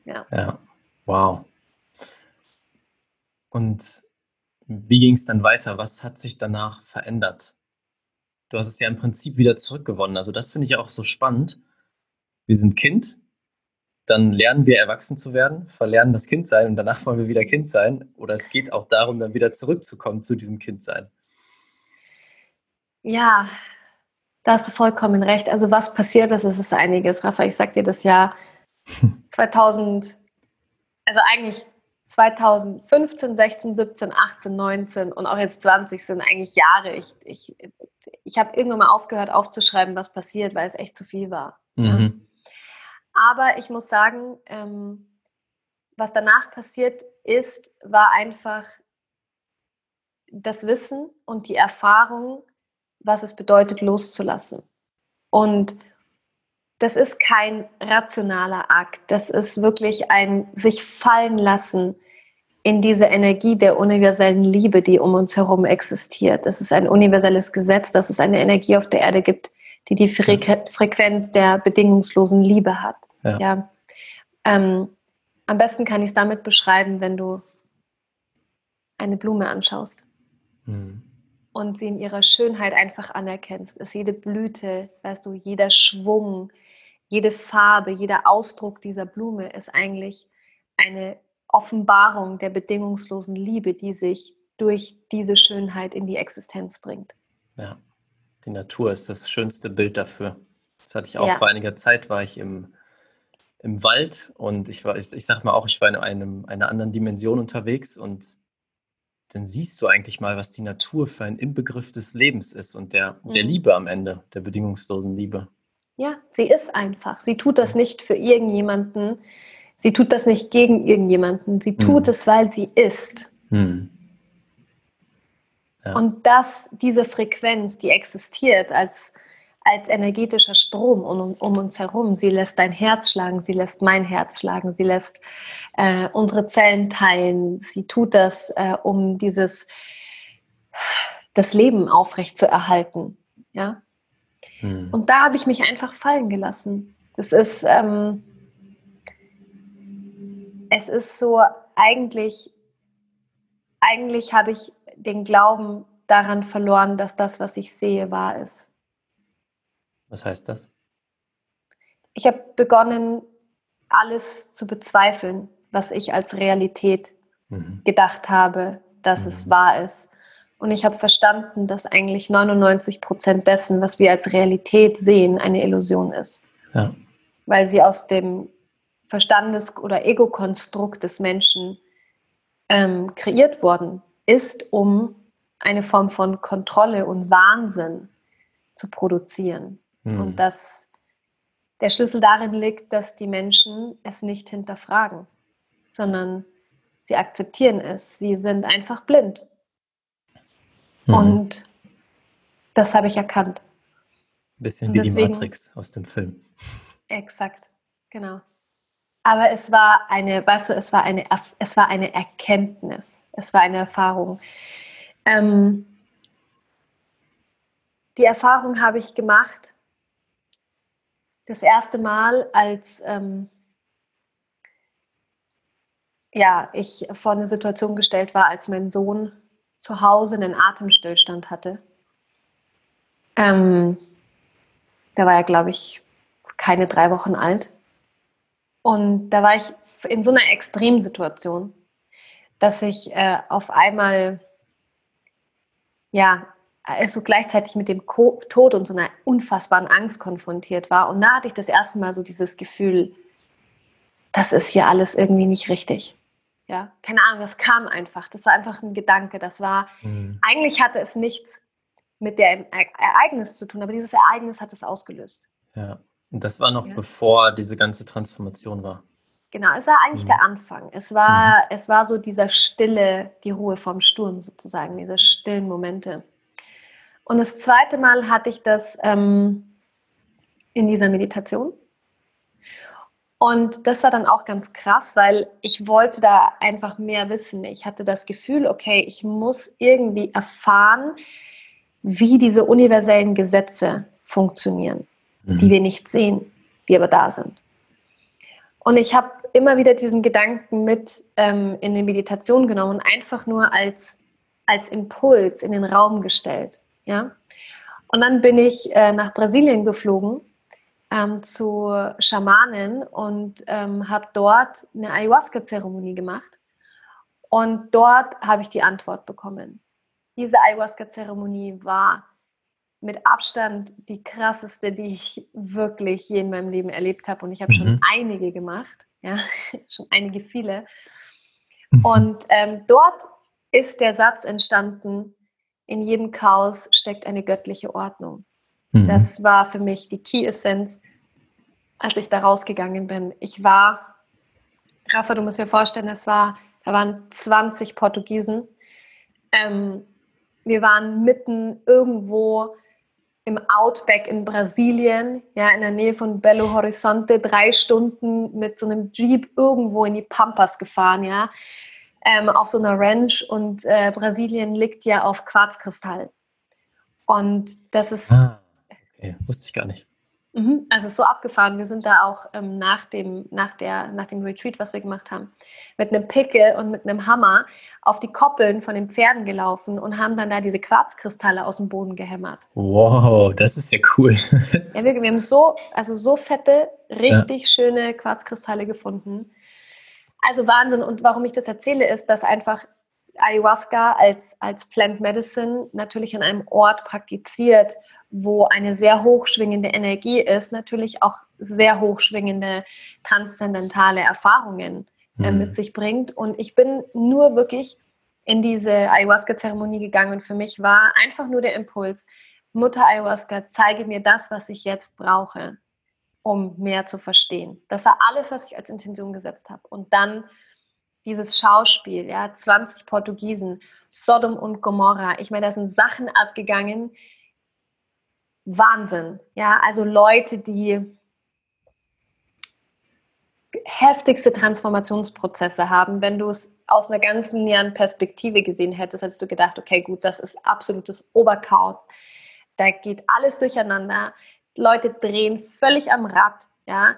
Ja. ja. Wow. Und wie ging es dann weiter? Was hat sich danach verändert? Du hast es ja im Prinzip wieder zurückgewonnen. Also das finde ich auch so spannend. Wir sind Kind, dann lernen wir erwachsen zu werden, verlernen das Kind sein und danach wollen wir wieder Kind sein. Oder es geht auch darum, dann wieder zurückzukommen zu diesem Kind sein. Ja, da hast du vollkommen recht. Also was passiert ist, ist es einiges. Rafa, ich sag dir das Jahr [LAUGHS] 2000, also eigentlich 2015, 16, 17, 18, 19 und auch jetzt 20 sind eigentlich Jahre. Ich, ich, ich habe irgendwann mal aufgehört aufzuschreiben, was passiert, weil es echt zu viel war. Mhm. Aber ich muss sagen, ähm, was danach passiert ist, war einfach das Wissen und die Erfahrung, was es bedeutet, loszulassen. Und das ist kein rationaler Akt, das ist wirklich ein sich fallen lassen in diese Energie der universellen Liebe, die um uns herum existiert. Das ist ein universelles Gesetz, dass es eine Energie auf der Erde gibt, die die Frequenz der bedingungslosen Liebe hat. Ja. ja. Ähm, am besten kann ich es damit beschreiben, wenn du eine Blume anschaust mhm. und sie in ihrer Schönheit einfach anerkennst. Ist jede Blüte, weißt du, jeder Schwung, jede Farbe, jeder Ausdruck dieser Blume ist eigentlich eine Offenbarung der bedingungslosen Liebe, die sich durch diese Schönheit in die Existenz bringt. Ja, die Natur ist das schönste Bild dafür. Das hatte ich auch ja. vor einiger Zeit, war ich im, im Wald und ich war, ich, ich sag mal auch, ich war in einem, einer anderen Dimension unterwegs und dann siehst du eigentlich mal, was die Natur für ein Inbegriff des Lebens ist und der, mhm. der Liebe am Ende, der bedingungslosen Liebe. Ja, sie ist einfach. Sie tut das nicht für irgendjemanden, Sie tut das nicht gegen irgendjemanden. Sie tut mhm. es, weil sie ist. Mhm. Ja. Und dass diese Frequenz, die existiert als, als energetischer Strom um, um, uns herum, sie lässt dein Herz schlagen, sie lässt mein Herz schlagen, sie lässt äh, unsere Zellen teilen. Sie tut das, äh, um dieses das Leben aufrecht zu erhalten. Ja? Mhm. Und da habe ich mich einfach fallen gelassen. Das ist ähm, es ist so, eigentlich, eigentlich habe ich den Glauben daran verloren, dass das, was ich sehe, wahr ist. Was heißt das? Ich habe begonnen, alles zu bezweifeln, was ich als Realität mhm. gedacht habe, dass mhm. es wahr ist. Und ich habe verstanden, dass eigentlich 99 Prozent dessen, was wir als Realität sehen, eine Illusion ist. Ja. Weil sie aus dem Verstandes- oder Ego-Konstrukt des Menschen ähm, kreiert worden ist, um eine Form von Kontrolle und Wahnsinn zu produzieren. Mhm. Und dass der Schlüssel darin liegt, dass die Menschen es nicht hinterfragen, sondern sie akzeptieren es. Sie sind einfach blind. Mhm. Und das habe ich erkannt. Ein bisschen wie deswegen, die Matrix aus dem Film. Exakt, genau. Aber es war eine, weißt du, es war eine, es war eine Erkenntnis, es war eine Erfahrung. Ähm, die Erfahrung habe ich gemacht, das erste Mal, als ähm, ja, ich vor eine Situation gestellt war, als mein Sohn zu Hause einen Atemstillstand hatte. Ähm, da war er, glaube ich, keine drei Wochen alt. Und da war ich in so einer Extremsituation, dass ich äh, auf einmal, ja, also gleichzeitig mit dem Tod und so einer unfassbaren Angst konfrontiert war. Und da hatte ich das erste Mal so dieses Gefühl, das ist hier alles irgendwie nicht richtig. Ja, keine Ahnung, das kam einfach. Das war einfach ein Gedanke. Das war, mhm. eigentlich hatte es nichts mit dem Ereignis zu tun, aber dieses Ereignis hat es ausgelöst. Ja. Und das war noch ja. bevor diese ganze Transformation war. Genau, es war eigentlich mhm. der Anfang. Es war, mhm. es war so dieser Stille, die Ruhe vom Sturm sozusagen, diese stillen Momente. Und das zweite Mal hatte ich das ähm, in dieser Meditation. Und das war dann auch ganz krass, weil ich wollte da einfach mehr wissen. Ich hatte das Gefühl, okay, ich muss irgendwie erfahren, wie diese universellen Gesetze funktionieren mhm. die wir nicht sehen, die aber da sind. Und ich habe immer wieder diesen Gedanken mit ähm, in die Meditation genommen und einfach nur als, als Impuls in den Raum gestellt. Ja? Und dann bin ich äh, nach Brasilien geflogen ähm, zu Schamanen und ähm, habe dort eine Ayahuasca-Zeremonie gemacht. Und dort habe ich die Antwort bekommen. Diese Ayahuasca-Zeremonie war mit Abstand die krasseste, die ich wirklich je in meinem Leben erlebt habe. Und ich habe mhm. schon einige gemacht, ja, [LAUGHS] schon einige viele. Mhm. Und ähm, dort ist der Satz entstanden, in jedem Chaos steckt eine göttliche Ordnung. Mhm. Das war für mich die Key-Essenz, als ich da rausgegangen bin. Ich war, Rafa, du musst dir vorstellen, es war, da waren 20 Portugiesen. Ähm, wir waren mitten irgendwo im Outback in Brasilien, ja, in der Nähe von Belo Horizonte, drei Stunden mit so einem Jeep irgendwo in die Pampas gefahren, ja. Ähm, auf so einer Ranch und äh, Brasilien liegt ja auf Quarzkristall. Und das ist. Ah, okay. Wusste ich gar nicht. Mhm, also so abgefahren. Wir sind da auch ähm, nach, dem, nach, der, nach dem Retreat, was wir gemacht haben, mit einem Pickel und mit einem Hammer auf die Koppeln von den Pferden gelaufen und haben dann da diese Quarzkristalle aus dem Boden gehämmert. Wow, das ist ja cool. ja, wir, wir haben so, also so fette, richtig ja. schöne Quarzkristalle gefunden. Also Wahnsinn. Und warum ich das erzähle, ist, dass einfach Ayahuasca als, als Plant Medicine natürlich an einem Ort praktiziert, wo eine sehr hochschwingende Energie ist, natürlich auch sehr hochschwingende transzendentale Erfahrungen äh, mhm. mit sich bringt. Und ich bin nur wirklich in diese Ayahuasca-Zeremonie gegangen und für mich war einfach nur der Impuls, Mutter Ayahuasca, zeige mir das, was ich jetzt brauche, um mehr zu verstehen. Das war alles, was ich als Intention gesetzt habe. Und dann dieses Schauspiel, ja, 20 Portugiesen, Sodom und Gomorra. Ich meine, da sind Sachen abgegangen. Wahnsinn. Ja, also Leute, die heftigste Transformationsprozesse haben, wenn du es aus einer ganz näheren Perspektive gesehen hättest, hättest du gedacht, okay, gut, das ist absolutes Oberchaos. Da geht alles durcheinander. Leute drehen völlig am Rad, ja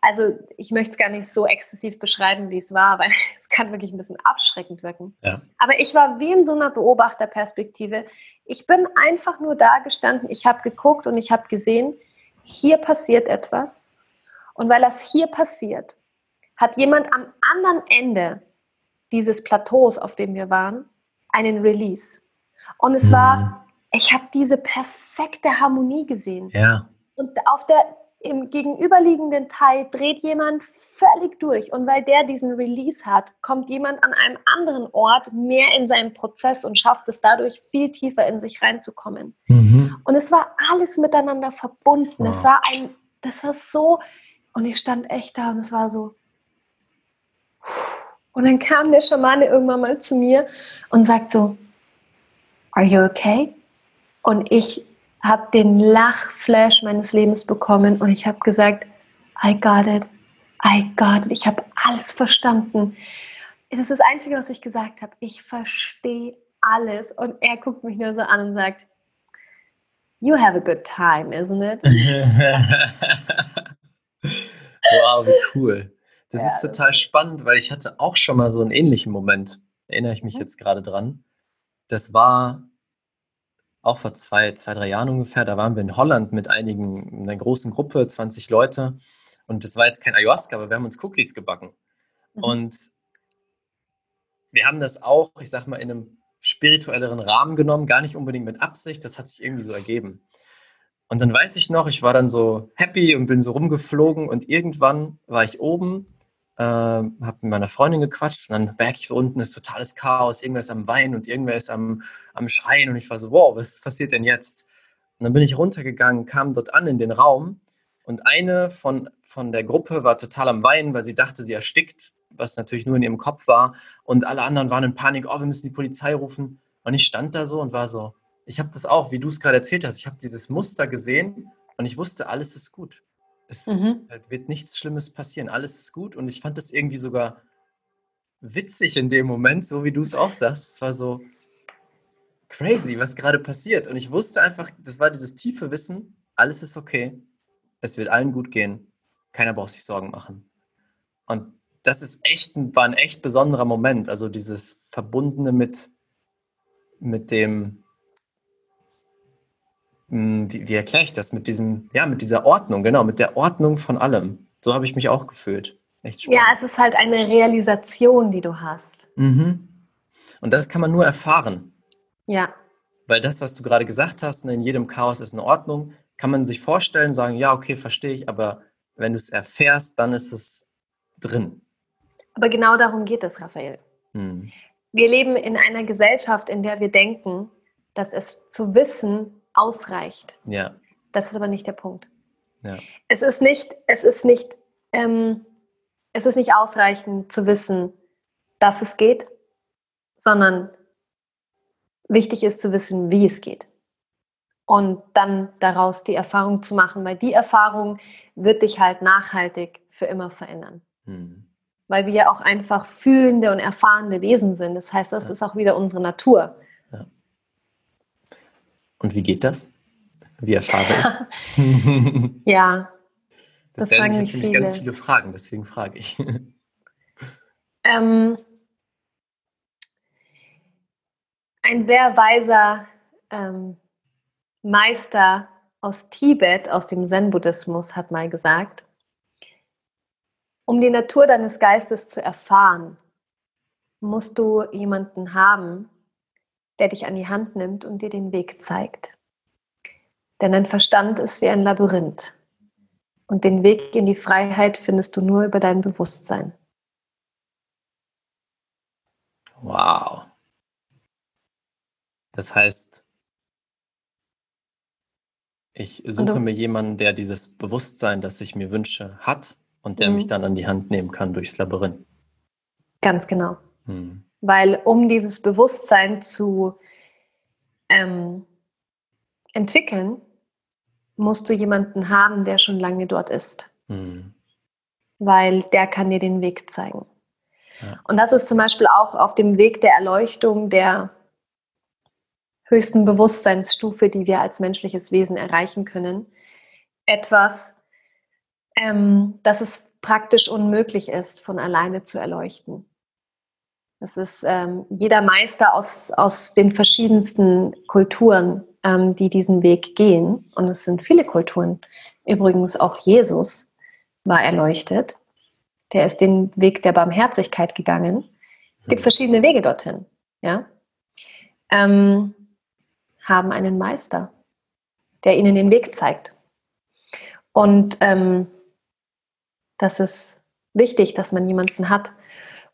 also ich möchte es gar nicht so exzessiv beschreiben, wie es war, [LAUGHS] weil es kann wirklich ein bisschen abschreckend wirken. Ja. Aber ich war wie in so einer Beobachterperspektive. Ich bin einfach nur da gestanden, ich habe geguckt und ich habe gesehen, hier passiert etwas. Und weil das hier passiert, hat jemand am anderen Ende dieses Plateaus, auf dem wir waren, einen Release. Und es mhm. war, ich habe diese perfekte Harmonie gesehen. Ja. Und auf der im gegenüberliegenden Teil dreht jemand völlig durch und weil der diesen Release hat, kommt jemand an einem anderen Ort mehr in seinen Prozess und schafft es dadurch viel tiefer in sich reinzukommen. Mhm. Und es war alles miteinander verbunden. Es war ein, das war so, und ich stand echt da und es war so. Und dann kam der Schamane irgendwann mal zu mir und sagt so, Are you okay? Und ich habe den Lachflash meines Lebens bekommen und ich habe gesagt, I got it, I got it. Ich habe alles verstanden. Es ist das Einzige, was ich gesagt habe. Ich verstehe alles. Und er guckt mich nur so an und sagt, You have a good time, isn't it? [LAUGHS] wow, wie cool. Das ja, ist total spannend, weil ich hatte auch schon mal so einen ähnlichen Moment. Erinnere ich mich mhm. jetzt gerade dran. Das war auch vor zwei, zwei, drei Jahren ungefähr, da waren wir in Holland mit einigen, einer großen Gruppe, 20 Leute. Und das war jetzt kein Ayahuasca, aber wir haben uns Cookies gebacken. Mhm. Und wir haben das auch, ich sag mal, in einem spirituelleren Rahmen genommen, gar nicht unbedingt mit Absicht, das hat sich irgendwie so ergeben. Und dann weiß ich noch, ich war dann so happy und bin so rumgeflogen und irgendwann war ich oben äh, habe mit meiner Freundin gequatscht und dann merke ich, unten ist totales Chaos, irgendwer ist am Weinen und irgendwer ist am, am Schreien und ich war so, wow, was passiert denn jetzt? Und dann bin ich runtergegangen, kam dort an in den Raum und eine von, von der Gruppe war total am Weinen, weil sie dachte, sie erstickt, was natürlich nur in ihrem Kopf war und alle anderen waren in Panik, oh, wir müssen die Polizei rufen. Und ich stand da so und war so, ich habe das auch, wie du es gerade erzählt hast, ich habe dieses Muster gesehen und ich wusste, alles ist gut. Es mhm. wird nichts Schlimmes passieren. Alles ist gut. Und ich fand das irgendwie sogar witzig in dem Moment, so wie du es auch sagst. Es war so crazy, was gerade passiert. Und ich wusste einfach, das war dieses tiefe Wissen, alles ist okay. Es wird allen gut gehen. Keiner braucht sich Sorgen machen. Und das ist echt, war ein echt besonderer Moment. Also dieses Verbundene mit, mit dem, wie, wie erkläre ich das? Mit diesem, ja, mit dieser Ordnung, genau, mit der Ordnung von allem. So habe ich mich auch gefühlt. Echt spannend. Ja, es ist halt eine Realisation, die du hast. Mhm. Und das kann man nur erfahren. Ja. Weil das, was du gerade gesagt hast, ne, in jedem Chaos ist eine Ordnung, kann man sich vorstellen, sagen, ja, okay, verstehe ich, aber wenn du es erfährst, dann ist es drin. Aber genau darum geht es, Raphael. Hm. Wir leben in einer Gesellschaft, in der wir denken, dass es zu wissen ausreicht. Ja. Das ist aber nicht der Punkt. Ja. Es ist nicht, es ist nicht, ähm, es ist nicht ausreichend zu wissen, dass es geht, sondern wichtig ist zu wissen, wie es geht. Und dann daraus die Erfahrung zu machen, weil die Erfahrung wird dich halt nachhaltig für immer verändern. Hm. weil wir ja auch einfach fühlende und erfahrene Wesen sind. Das heißt, das ja. ist auch wieder unsere Natur. Und wie geht das? Wie erfahre ich? [LAUGHS] ja. Das, das fragen mich viele. ganz viele Fragen, deswegen frage ich. [LAUGHS] Ähm, ein sehr weiser ähm, Meister aus Tibet, aus dem Zen-Buddhismus, hat mal gesagt, um die Natur deines Geistes zu erfahren, musst du jemanden haben, der dich an die Hand nimmt und dir den Weg zeigt. Denn dein Verstand ist wie ein Labyrinth. Und den Weg in die Freiheit findest du nur über dein Bewusstsein. Wow. Das heißt, ich suche mir jemanden, der dieses Bewusstsein, das ich mir wünsche, hat und der mhm. mich dann an die Hand nehmen kann durchs Labyrinth. Ganz genau. Mhm. Weil um dieses Bewusstsein zu ähm, entwickeln, musst du jemanden haben, der schon lange dort ist. Mhm. Weil der kann dir den Weg zeigen. Ja. Und das ist zum Beispiel auch auf dem Weg der Erleuchtung der höchsten Bewusstseinsstufe, die wir als menschliches Wesen erreichen können, etwas, ähm, dass es praktisch unmöglich ist, von alleine zu erleuchten. Das ist ähm, jeder Meister aus, aus den verschiedensten Kulturen, ähm, die diesen Weg gehen. Und es sind viele Kulturen. Übrigens auch Jesus war erleuchtet. Der ist den Weg der Barmherzigkeit gegangen. Es gibt verschiedene Wege dorthin. Ja? Ähm, haben einen Meister, der ihnen den Weg zeigt. Und ähm, das ist wichtig, dass man jemanden hat.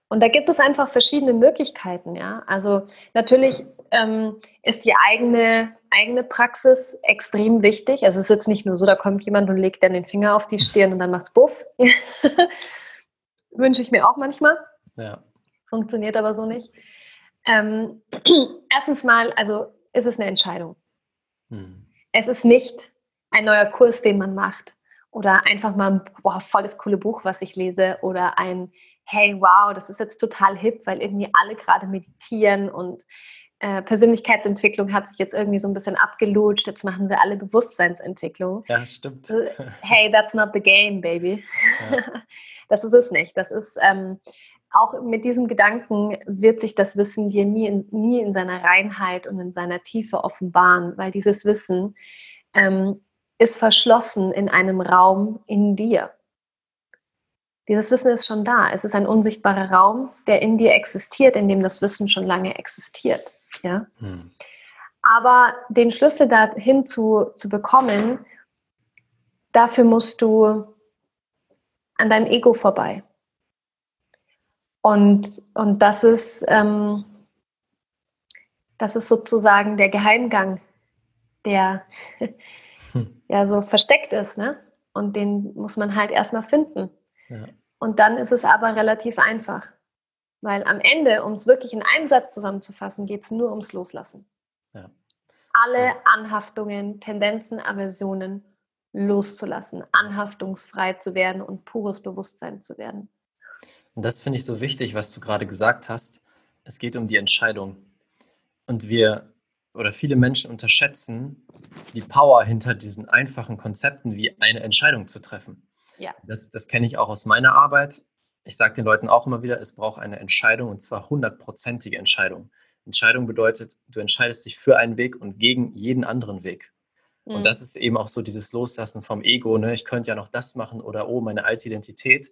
Und da gibt es einfach verschiedene Möglichkeiten. Ja? Also natürlich ähm, ist die eigene, eigene Praxis extrem wichtig. Also es ist jetzt nicht nur so, da kommt jemand und legt dann den Finger auf die Stirn und dann macht's Buff. [LAUGHS] Wünsche ich mir auch manchmal. Ja. Funktioniert aber so nicht. Ähm, [CLEARS THROAT] erstens mal, also ist es eine Entscheidung. Hm. Es ist nicht ein neuer Kurs, den man macht oder einfach mal ein boah, volles coole Buch, was ich lese oder ein hey, wow, das ist jetzt total hip, weil irgendwie alle gerade meditieren und äh, Persönlichkeitsentwicklung hat sich jetzt irgendwie so ein bisschen abgelutscht. Jetzt machen sie alle Bewusstseinsentwicklung. Ja, stimmt. Hey, that's not the game, baby. Ja. [LAUGHS] Das ist es nicht. Das ist ähm, auch mit diesem Gedanken wird sich das Wissen dir nie in, nie in seiner Reinheit und in seiner Tiefe offenbaren, weil dieses Wissen ähm, ist verschlossen in einem Raum in dir. Dieses Wissen ist schon da. Es ist ein unsichtbarer Raum, der in dir existiert, in dem das Wissen schon lange existiert. Ja? Hm. Aber den Schlüssel dahin zu, zu bekommen, dafür musst du an deinem Ego vorbei. Und, und das, ist, ähm, das ist sozusagen der Geheimgang, der hm. [LAUGHS] ja so versteckt ist. Ne? Und den muss man halt erstmal finden. Ja. Und dann ist es aber relativ einfach. Weil am Ende, um es wirklich in einem Satz zusammenzufassen, geht es nur ums Loslassen. Ja. Alle Anhaftungen, Tendenzen, Aversionen loszulassen, anhaftungsfrei zu werden und pures Bewusstsein zu werden. Und das finde ich so wichtig, was du gerade gesagt hast. Es geht um die Entscheidung. Und wir oder viele Menschen unterschätzen die Power hinter diesen einfachen Konzepten, wie eine Entscheidung zu treffen. Ja. Das, das kenne ich auch aus meiner Arbeit. Ich sage den Leuten auch immer wieder, es braucht eine Entscheidung und zwar hundertprozentige Entscheidung. Entscheidung bedeutet, du entscheidest dich für einen Weg und gegen jeden anderen Weg. Und mhm. das ist eben auch so dieses Loslassen vom Ego. Ne? Ich könnte ja noch das machen oder oh, meine alte Identität.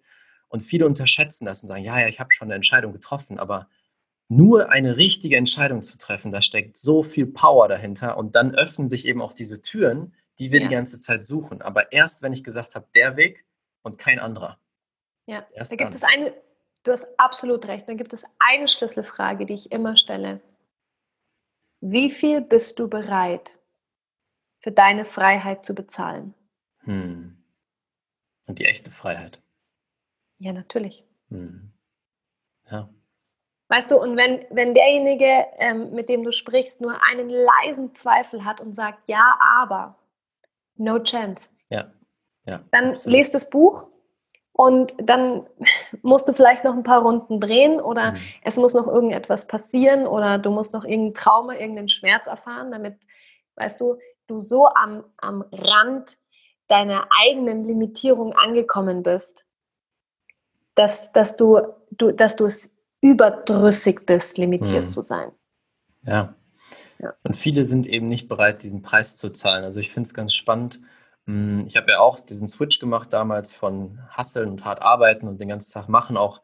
Und viele unterschätzen das und sagen, ja, ja, ich habe schon eine Entscheidung getroffen, aber nur eine richtige Entscheidung zu treffen, da steckt so viel Power dahinter und dann öffnen sich eben auch diese Türen, die wir ja. die ganze Zeit suchen. Aber erst, wenn ich gesagt habe, der Weg und kein anderer. Ja, erst da gibt dann. es eine, du hast absolut recht, da gibt es eine Schlüsselfrage, die ich immer stelle. Wie viel bist du bereit, für deine Freiheit zu bezahlen? Hm. Und die echte Freiheit. Ja, natürlich. Hm. Ja. Weißt du, und wenn, wenn derjenige, ähm, mit dem du sprichst, nur einen leisen Zweifel hat und sagt, ja, aber, no chance. Ja. Ja dann absolut. lest das Buch Und dann [LAUGHS] musst du vielleicht noch ein paar Runden drehen oder mhm. es muss noch irgendetwas passieren oder du musst noch irgendein Trauma, irgendeinen Schmerz erfahren, damit, weißt du, du so am, am Rand deiner eigenen Limitierung angekommen bist, dass, dass, du, du, dass du es überdrüssig bist, limitiert mhm. zu sein. Ja. ja. Und viele sind eben nicht bereit, diesen Preis zu zahlen. Also ich finde es ganz spannend, ich habe ja auch diesen Switch gemacht damals von Hasseln und hart arbeiten und den ganzen Tag machen, auch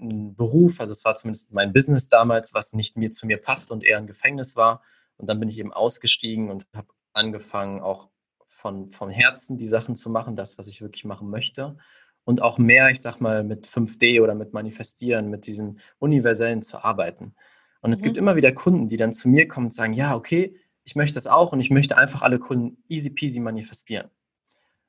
einen Beruf, also es war zumindest mein Business damals, was nicht mir zu mir passt und eher ein Gefängnis war. Und dann bin ich eben ausgestiegen und habe angefangen, auch von, von Herzen die Sachen zu machen, das, was ich wirklich machen möchte. Und auch mehr, ich sag mal, mit 5D oder mit Manifestieren, mit diesen Universellen zu arbeiten. Und es mhm. gibt immer wieder Kunden, die dann zu mir kommen und sagen, ja, okay, ich möchte das auch und ich möchte einfach alle Kunden easy peasy manifestieren.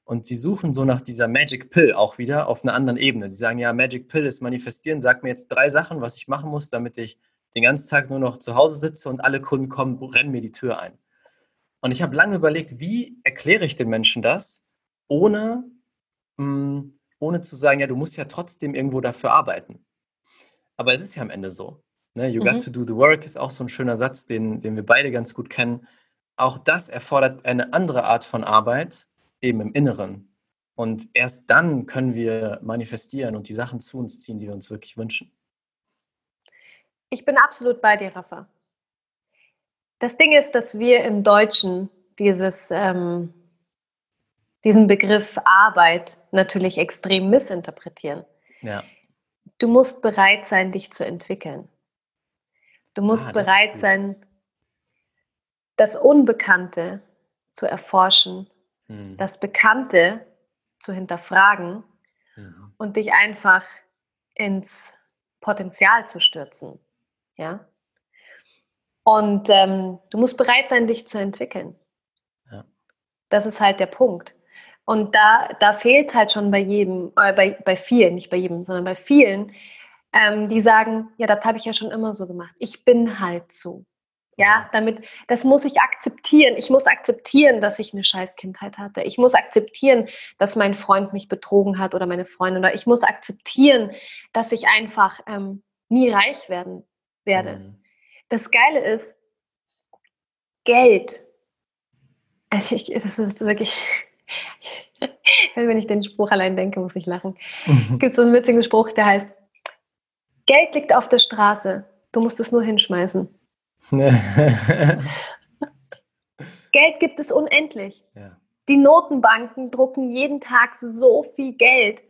Und sie suchen so nach dieser Magic Pill auch wieder auf einer anderen Ebene. Die sagen, ja, Magic Pill ist manifestieren, sag mir jetzt drei Sachen, was ich machen muss, damit ich den ganzen Tag nur noch zu Hause sitze und alle Kunden kommen, rennen mir die Tür ein. Und ich habe lange überlegt, wie erkläre ich den Menschen das, ohne, mh, mm, ohne zu sagen, ja, du musst ja trotzdem irgendwo dafür arbeiten. Aber es ist ja am Ende so. Ne? You mhm. got to do the work ist auch so ein schöner Satz, den, den wir beide ganz gut kennen. Auch das erfordert eine andere Art von Arbeit, eben im Inneren. Und erst dann können wir manifestieren und die Sachen zu uns ziehen, die wir uns wirklich wünschen. Ich bin absolut bei dir, Rafa. Das Ding ist, dass wir im Deutschen dieses, ähm, diesen Begriff Arbeit natürlich extrem missinterpretieren. Ja. Du musst bereit sein, dich zu entwickeln. Du musst ah, bereit sein, das Unbekannte zu erforschen, mhm. das Bekannte zu hinterfragen mhm. und dich einfach ins Potenzial zu stürzen. Ja? Und ähm, du musst bereit sein, dich zu entwickeln. Ja. Das ist halt der Punkt. Und da, da fehlt halt schon bei jedem, äh, bei, bei vielen, nicht bei jedem, sondern bei vielen, ähm, die sagen, ja, das habe ich ja schon immer so gemacht. Ich bin halt so. Ja, damit, das muss ich akzeptieren. Ich muss akzeptieren, dass ich eine scheiß Kindheit hatte. Ich muss akzeptieren, dass mein Freund mich betrogen hat oder meine Freundin. Oder ich muss akzeptieren, dass ich einfach ähm, nie reich werden werde. Mhm. Das Geile ist, Geld. Also ich, das ist wirklich, [LAUGHS] wenn ich den Spruch allein denke, muss ich lachen. Es gibt so einen witzigen Spruch, der heißt, Geld liegt auf der Straße. Du musst es nur hinschmeißen. [LAUGHS] Geld gibt es unendlich. Ja. Die Notenbanken drucken jeden Tag so viel Geld.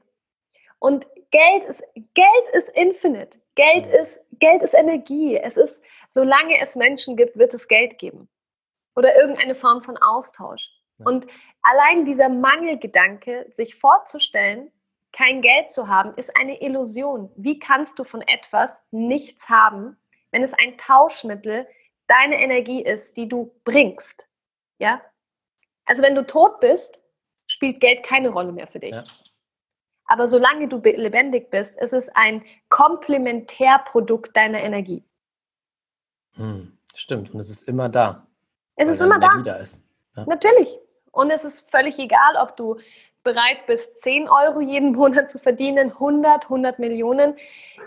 Und Geld ist, Geld ist infinite. Geld, ja. ist, Geld ist Energie. Es ist, solange es Menschen gibt, wird es Geld geben. Oder irgendeine Form von Austausch. Ja. Und allein dieser Mangelgedanke, sich vorzustellen, kein Geld zu haben, ist eine Illusion. Wie kannst du von etwas nichts haben, wenn es ein Tauschmittel deine Energie ist, die du bringst? Ja? Also wenn du tot bist, spielt Geld keine Rolle mehr für dich. Ja. Aber solange du lebendig bist, ist es ein Komplementärprodukt deiner Energie. Hm, stimmt. Und es ist immer da. Es ist immer da. da ist. Ja. Natürlich. Und es ist völlig egal, ob du bereit bist, 10 Euro jeden Monat zu verdienen, 100, 100 Millionen.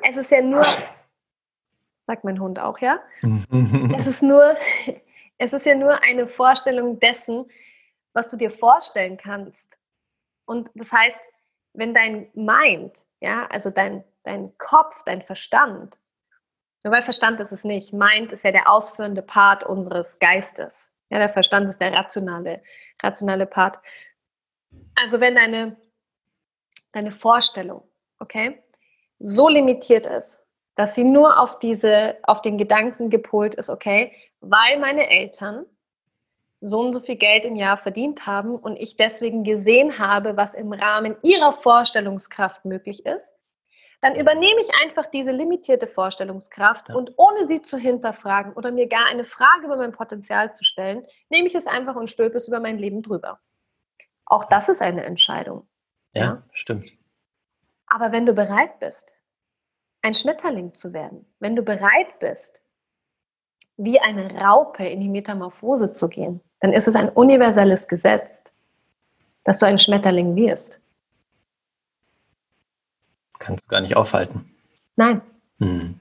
Es ist ja nur, sagt mein Hund auch, ja? es ist nur, es ist ja nur eine Vorstellung dessen, was du dir vorstellen kannst. Und das heißt, wenn dein Mind, ja, also dein, dein Kopf, dein Verstand, weil Verstand ist es nicht, Mind ist ja der ausführende Part unseres Geistes. Ja, der Verstand ist der rationale, rationale Part. Also wenn deine, deine Vorstellung, okay, so limitiert ist, dass sie nur auf diese, auf den Gedanken gepolt ist, okay, weil meine Eltern so und so viel Geld im Jahr verdient haben und ich deswegen gesehen habe, was im Rahmen ihrer Vorstellungskraft möglich ist, dann übernehme ich einfach diese limitierte Vorstellungskraft ja. und ohne sie zu hinterfragen oder mir gar eine Frage über mein Potenzial zu stellen, nehme ich es einfach und stülpe es über mein Leben drüber. Auch das ist eine Entscheidung. Ja, ja, stimmt. Aber wenn du bereit bist, ein Schmetterling zu werden, wenn du bereit bist, wie eine Raupe in die Metamorphose zu gehen, dann ist es ein universelles Gesetz, dass du ein Schmetterling wirst. Kannst du gar nicht aufhalten. Nein. Mhm.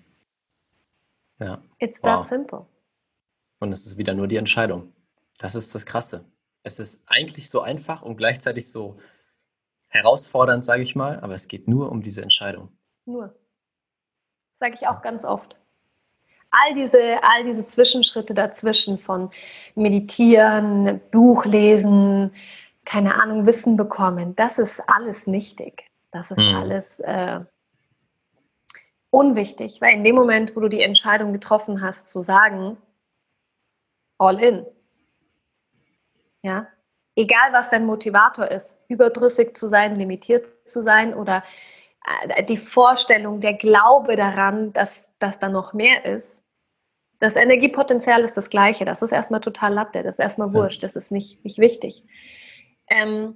Ja. It's wow. that simple. Und es ist wieder nur die Entscheidung. Das ist das Krasse. Es ist eigentlich so einfach und gleichzeitig so herausfordernd, sage ich mal, aber es geht nur um diese Entscheidung. Nur. Sage ich auch ganz oft. All diese, all diese Zwischenschritte dazwischen von Meditieren, Buch lesen, keine Ahnung, Wissen bekommen, das ist alles nichtig. Das ist mhm. alles äh, unwichtig, weil in dem Moment, wo du die Entscheidung getroffen hast, zu sagen, all in, ja, egal was dein Motivator ist, überdrüssig zu sein, limitiert zu sein oder äh, die Vorstellung, der Glaube daran, dass, dass da noch mehr ist, das Energiepotenzial ist das gleiche. Das ist erstmal total Latte, das ist erstmal wurscht, das ist nicht, nicht wichtig. Ähm,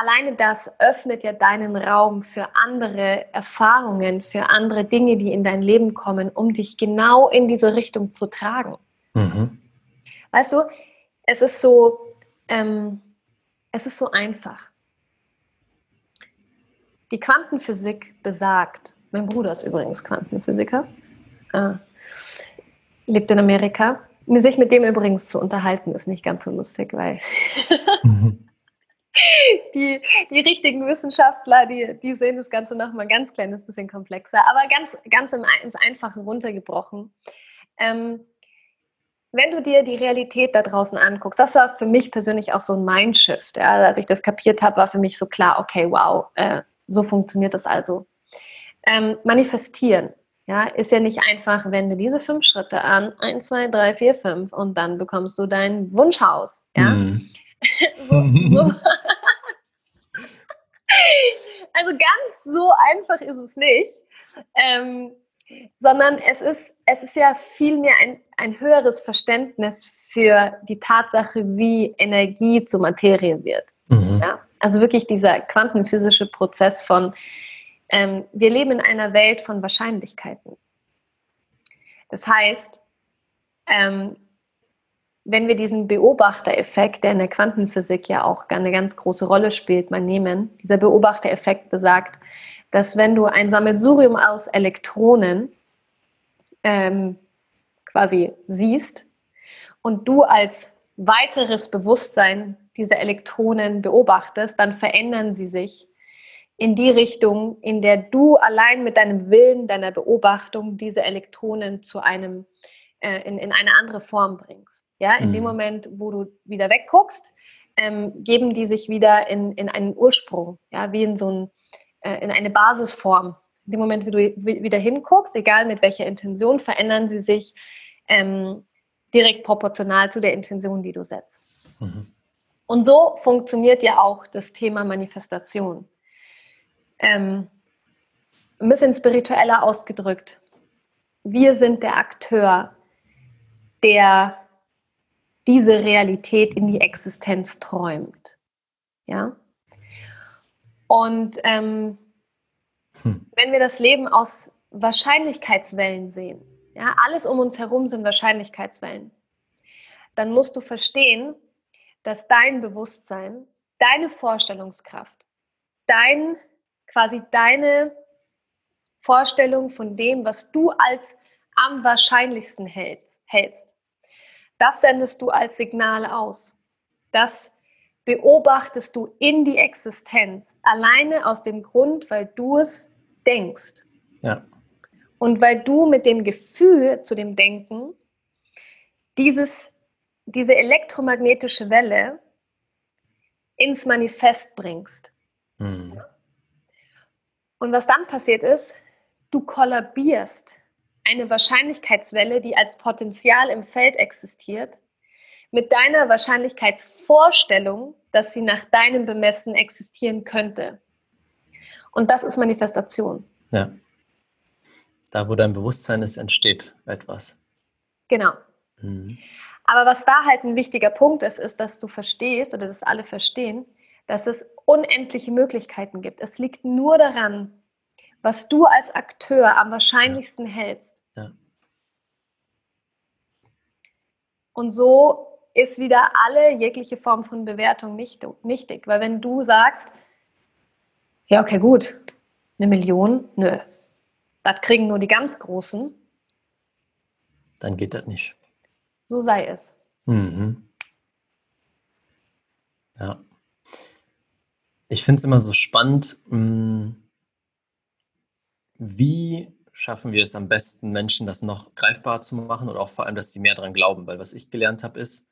alleine das öffnet ja deinen Raum für andere Erfahrungen, für andere Dinge, die in dein Leben kommen, um dich genau in diese Richtung zu tragen. Mhm. Weißt du, es ist so, ähm, es ist so einfach. Die Quantenphysik besagt, mein Bruder ist übrigens Quantenphysiker, äh, lebt in Amerika. Sich mit dem übrigens zu unterhalten, ist nicht ganz so lustig, weil [LAUGHS] die, die richtigen Wissenschaftler, die, die sehen das Ganze noch mal ein ganz kleines bisschen komplexer, aber ganz, ganz im, ins Einfache runtergebrochen. Ähm, wenn du dir die Realität da draußen anguckst, das war für mich persönlich auch so ein Mindshift. Ja, als ich das kapiert habe, war für mich so klar, okay, wow, äh, so funktioniert das also. Ähm, manifestieren, ja, ist ja nicht einfach, wende diese fünf Schritte an, eins, zwei, drei, vier, fünf, und dann bekommst du dein Wunschhaus. Ja? Mm. [LAUGHS] so, so. [LAUGHS] also ganz so einfach ist es nicht. Ähm, sondern es ist, es ist ja vielmehr ein, ein höheres Verständnis für die Tatsache, wie Energie zur Materie wird. Mhm. Ja? Also wirklich dieser quantenphysische Prozess von, ähm, wir leben in einer Welt von Wahrscheinlichkeiten. Das heißt, ähm, wenn wir diesen Beobachtereffekt, der in der Quantenphysik ja auch eine ganz große Rolle spielt, mal nehmen, dieser Beobachtereffekt besagt, dass wenn du ein Sammelsurium aus Elektronen ähm, quasi siehst und du als weiteres Bewusstsein diese Elektronen beobachtest, dann verändern sie sich in die Richtung, in der du allein mit deinem Willen, deiner Beobachtung diese Elektronen zu einem, äh, in, in eine andere Form bringst. Ja, in mhm. dem Moment, wo du wieder wegguckst, ähm, geben die sich wieder in, in einen Ursprung, ja, wie in so ein äh, in eine Basisform. In dem Moment, wie du wieder hinguckst, egal mit welcher Intention, verändern sie sich ähm, direkt proportional zu der Intention, die du setzt. Mhm. Und so funktioniert ja auch das Thema Manifestation. Ähm, ein bisschen spiritueller ausgedrückt. Wir sind der Akteur, der diese Realität in die Existenz träumt. Ja? Und ähm, hm. wenn wir das Leben aus Wahrscheinlichkeitswellen sehen, ja, alles um uns herum sind Wahrscheinlichkeitswellen, dann musst du verstehen, dass dein Bewusstsein, deine Vorstellungskraft, dein quasi deine Vorstellung von dem, was du als am wahrscheinlichsten hältst, das sendest du als Signal aus. Das beobachtest du in die Existenz, alleine aus dem Grund, weil du es denkst. Ja. Und weil du mit dem Gefühl zu dem Denken dieses, diese elektromagnetische Welle ins Manifest bringst. Mhm. Und was dann passiert ist, du kollabierst eine Wahrscheinlichkeitswelle, die als Potenzial im Feld existiert, mit deiner Wahrscheinlichkeitsvorstellung, dass sie nach deinem Bemessen existieren könnte. Und das ist Manifestation. Ja. Da, wo dein Bewusstsein ist, entsteht etwas. Genau. Mhm. Aber was da halt ein wichtiger Punkt ist, ist, dass du verstehst oder dass alle verstehen, dass es unendliche Möglichkeiten gibt. Es liegt nur daran, was du als Akteur am wahrscheinlichsten ja. hältst. Ja. Und so ist wieder alle jegliche Form von Bewertung nicht, nichtig. Weil wenn du sagst, ja, okay, gut, Eine Million? Nö. Das kriegen nur die ganz Großen. Dann geht das nicht. So sei es. Mhm. Ja. Ich finde es immer so spannend, mm, wie schaffen wir es am besten, Menschen das noch greifbarer zu machen oder auch vor allem, dass sie mehr daran glauben. Weil was ich gelernt habe, ist,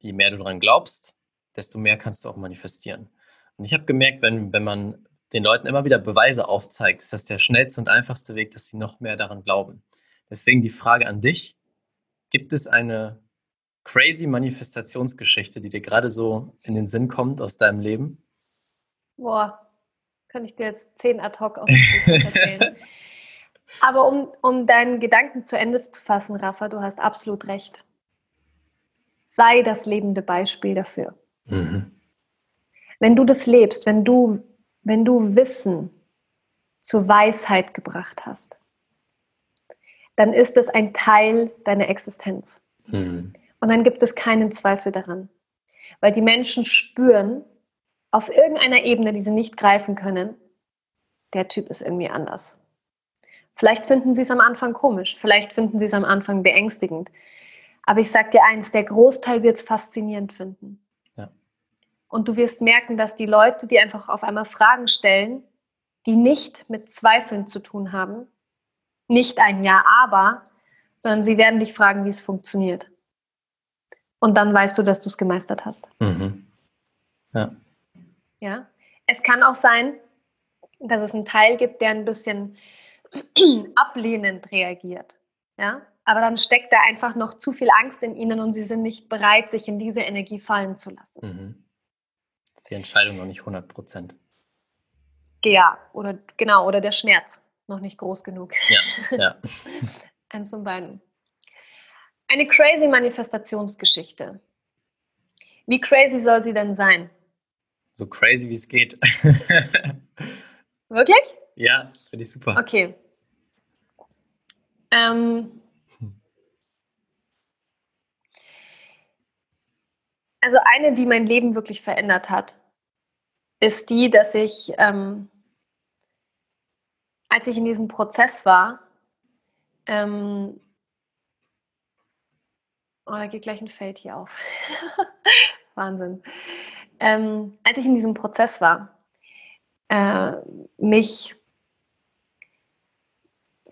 je mehr du daran glaubst, desto mehr kannst du auch manifestieren. Und ich habe gemerkt, wenn, wenn man den Leuten immer wieder Beweise aufzeigt, ist das der schnellste und einfachste Weg, dass sie noch mehr daran glauben. Deswegen die Frage an dich, gibt es eine crazy Manifestationsgeschichte, die dir gerade so in den Sinn kommt aus deinem Leben? Boah, kann ich dir jetzt zehn ad hoc dem erzählen. [LAUGHS] Aber um, um deinen Gedanken zu Ende zu fassen, Rafa, du hast absolut recht. Sei das lebende Beispiel dafür. Mhm. Wenn du das lebst, wenn du, wenn du Wissen zur Weisheit gebracht hast, dann ist es ein Teil deiner Existenz. Mhm. Und dann gibt es keinen Zweifel daran. Weil die Menschen spüren auf irgendeiner Ebene, die sie nicht greifen können, der Typ ist irgendwie anders. Vielleicht finden sie es am Anfang komisch, vielleicht finden sie es am Anfang beängstigend. Aber ich sage dir eins, der Großteil wird es faszinierend finden. Und du wirst merken, dass die Leute, die einfach auf einmal Fragen stellen, die nicht mit Zweifeln zu tun haben, nicht ein Ja, aber, sondern sie werden dich fragen, wie es funktioniert. Und dann weißt du, dass du es gemeistert hast. Mhm. Ja. Ja. Es kann auch sein, dass es einen Teil gibt, der ein bisschen [CLEARS THROAT] ablehnend reagiert. Ja? Aber dann steckt da einfach noch zu viel Angst in ihnen und sie sind nicht bereit, sich in diese Energie fallen zu lassen. Mhm. Ist die Entscheidung noch nicht 100 Prozent. Ja, oder genau, oder der Schmerz noch nicht groß genug. Ja, ja. [LAUGHS] Eins von beiden. Eine crazy Manifestationsgeschichte. Wie crazy soll sie denn sein? So crazy wie es geht. Wirklich? Ja, finde ich super. Okay. Ähm, also eine, die mein Leben wirklich verändert hat, ist die, dass ich, ähm, als ich in diesem Prozess war, ähm, oh, da geht gleich ein Feld hier auf. [LAUGHS] Wahnsinn. Ähm, als ich in diesem Prozess war, äh, mich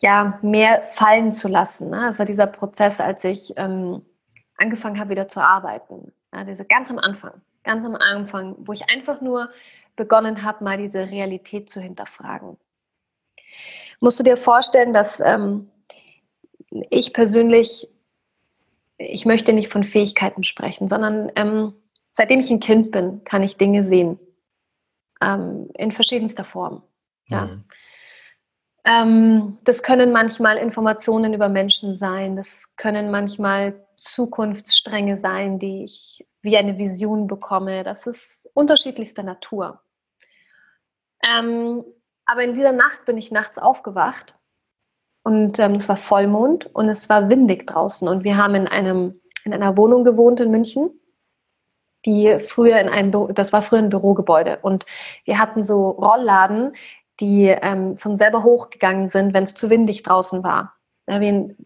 ja, mehr fallen zu lassen. Ne? Das war dieser Prozess, als ich ähm, angefangen habe, wieder zu arbeiten. Ja, diese ganz am Anfang, ganz am Anfang, wo ich einfach nur begonnen habe, mal diese Realität zu hinterfragen. Musst du dir vorstellen, dass ähm, ich persönlich, ich möchte nicht von Fähigkeiten sprechen, sondern ähm, seitdem ich ein Kind bin, kann ich Dinge sehen. Ähm, in verschiedenster Form. Ja. Mhm. Ähm, das können manchmal Informationen über Menschen sein, das können manchmal Zukunftsstränge sein, die ich wie eine Vision bekomme. Das ist unterschiedlichster Natur. Ähm, aber in dieser Nacht bin ich nachts aufgewacht und ähm, es war Vollmond und es war windig draußen und wir haben in einem in einer Wohnung gewohnt in München, die früher in einem Büro, das war früher ein Bürogebäude und wir hatten so Rollladen, die ähm, von selber hochgegangen sind, wenn es zu windig draußen war. Ja, in,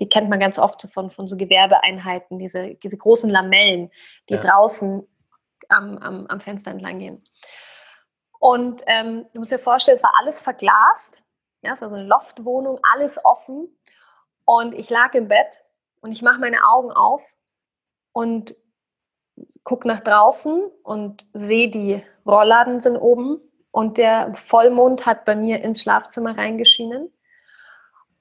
die kennt man ganz oft von, von so Gewerbeeinheiten, diese, diese großen Lamellen, die ja. draußen am, am, am, Fenster entlang gehen. Und ähm, du musst dir vorstellen, es war alles verglast. Ja, es war so eine Loftwohnung, alles offen. Und ich lag im Bett und ich mache meine Augen auf und gucke nach draußen und sehe, die Rollladen sind oben und der Vollmond hat bei mir ins Schlafzimmer reingeschienen.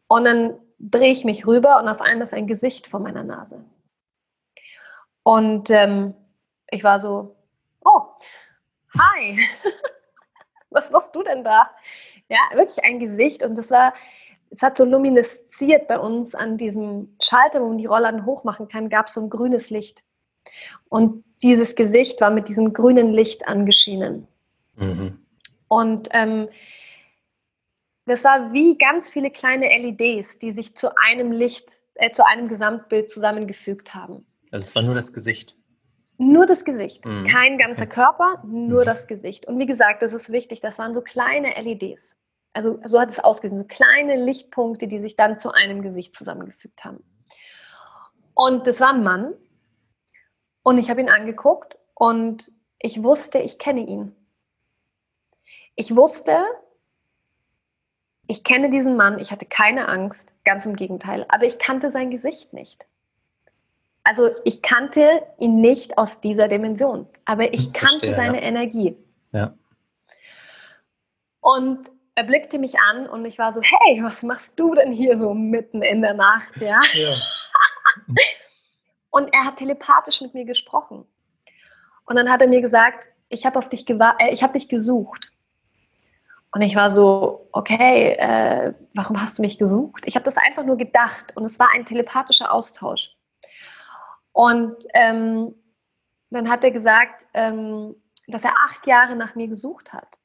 Und dann drehe ich mich rüber und auf einmal ist ein Gesicht vor meiner Nase. Und ähm, ich war so, oh, hi, [LAUGHS] was machst du denn da? Ja, wirklich ein Gesicht und das war, es hat so luminesziert bei uns an diesem Schalter, wo man die Rollladen hochmachen kann, gab es so ein grünes Licht. Und dieses Gesicht war mit diesem grünen Licht angeschienen. Mhm. Und ähm, das war wie ganz viele kleine LEDs, die sich zu einem Licht, äh, zu einem Gesamtbild zusammengefügt haben. Also es war nur das Gesicht. Nur das Gesicht, mhm. kein ganzer Körper, nur mhm. das Gesicht. Und wie gesagt, das ist wichtig, das waren so kleine LEDs. Also so hat es ausgesehen, so kleine Lichtpunkte, die sich dann zu einem Gesicht zusammengefügt haben. Und das war ein Mann. Und ich habe ihn angeguckt und ich wusste, ich kenne ihn. Ich wusste, ich kenne diesen Mann, ich hatte keine Angst, ganz im Gegenteil, aber ich kannte sein Gesicht nicht. Also ich kannte ihn nicht aus dieser Dimension, aber ich hm, kannte Verstehe, seine ja. Energie. Ja. Und er blickte mich an und ich war so, hey, was machst du denn hier so mitten in der Nacht, ja? ja. [LAUGHS] und er hat telepathisch mit mir gesprochen. Und dann hat er mir gesagt, ich habe auf dich äh, ich habe dich gesucht. Und ich war so, okay, äh, warum hast du mich gesucht? Ich habe das einfach nur gedacht und es war ein telepathischer Austausch. Und ähm, dann hat er gesagt, ähm, dass er acht Jahre nach mir gesucht hat.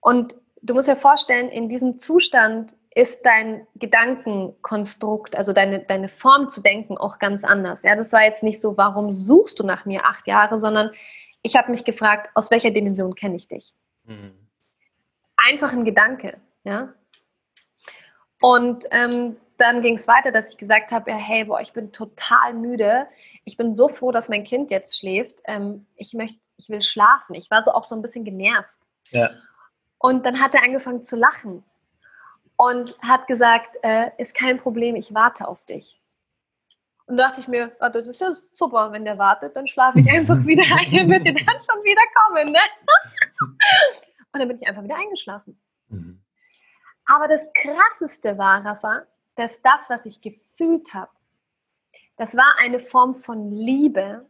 Und du musst dir vorstellen, in diesem Zustand ist dein Gedankenkonstrukt, also deine, deine Form zu denken, auch ganz anders. Ja, das war jetzt nicht so, warum suchst du nach mir acht Jahre, sondern ich habe mich gefragt, aus welcher Dimension kenne ich dich? Mhm. Einfach ein Gedanke, ja. Und ähm, dann ging es weiter, dass ich gesagt habe, ja, hey, boah, ich bin total müde. Ich bin so froh, dass mein Kind jetzt schläft. Ähm, ich möchte, ich will schlafen. Ich war so auch so ein bisschen genervt. Ja. Und dann hat er angefangen zu lachen und hat gesagt, äh, ist kein Problem, ich warte auf dich. Und da dachte ich mir, oh, das ist ja super, wenn der wartet, dann schlafe ich einfach [LAUGHS] wieder ein, er wird dann schon wieder kommen. Ne? [LAUGHS] Und dann bin ich einfach wieder eingeschlafen. Mhm. Aber das Krasseste war, Rafa, dass das, was ich gefühlt habe, das war eine Form von Liebe.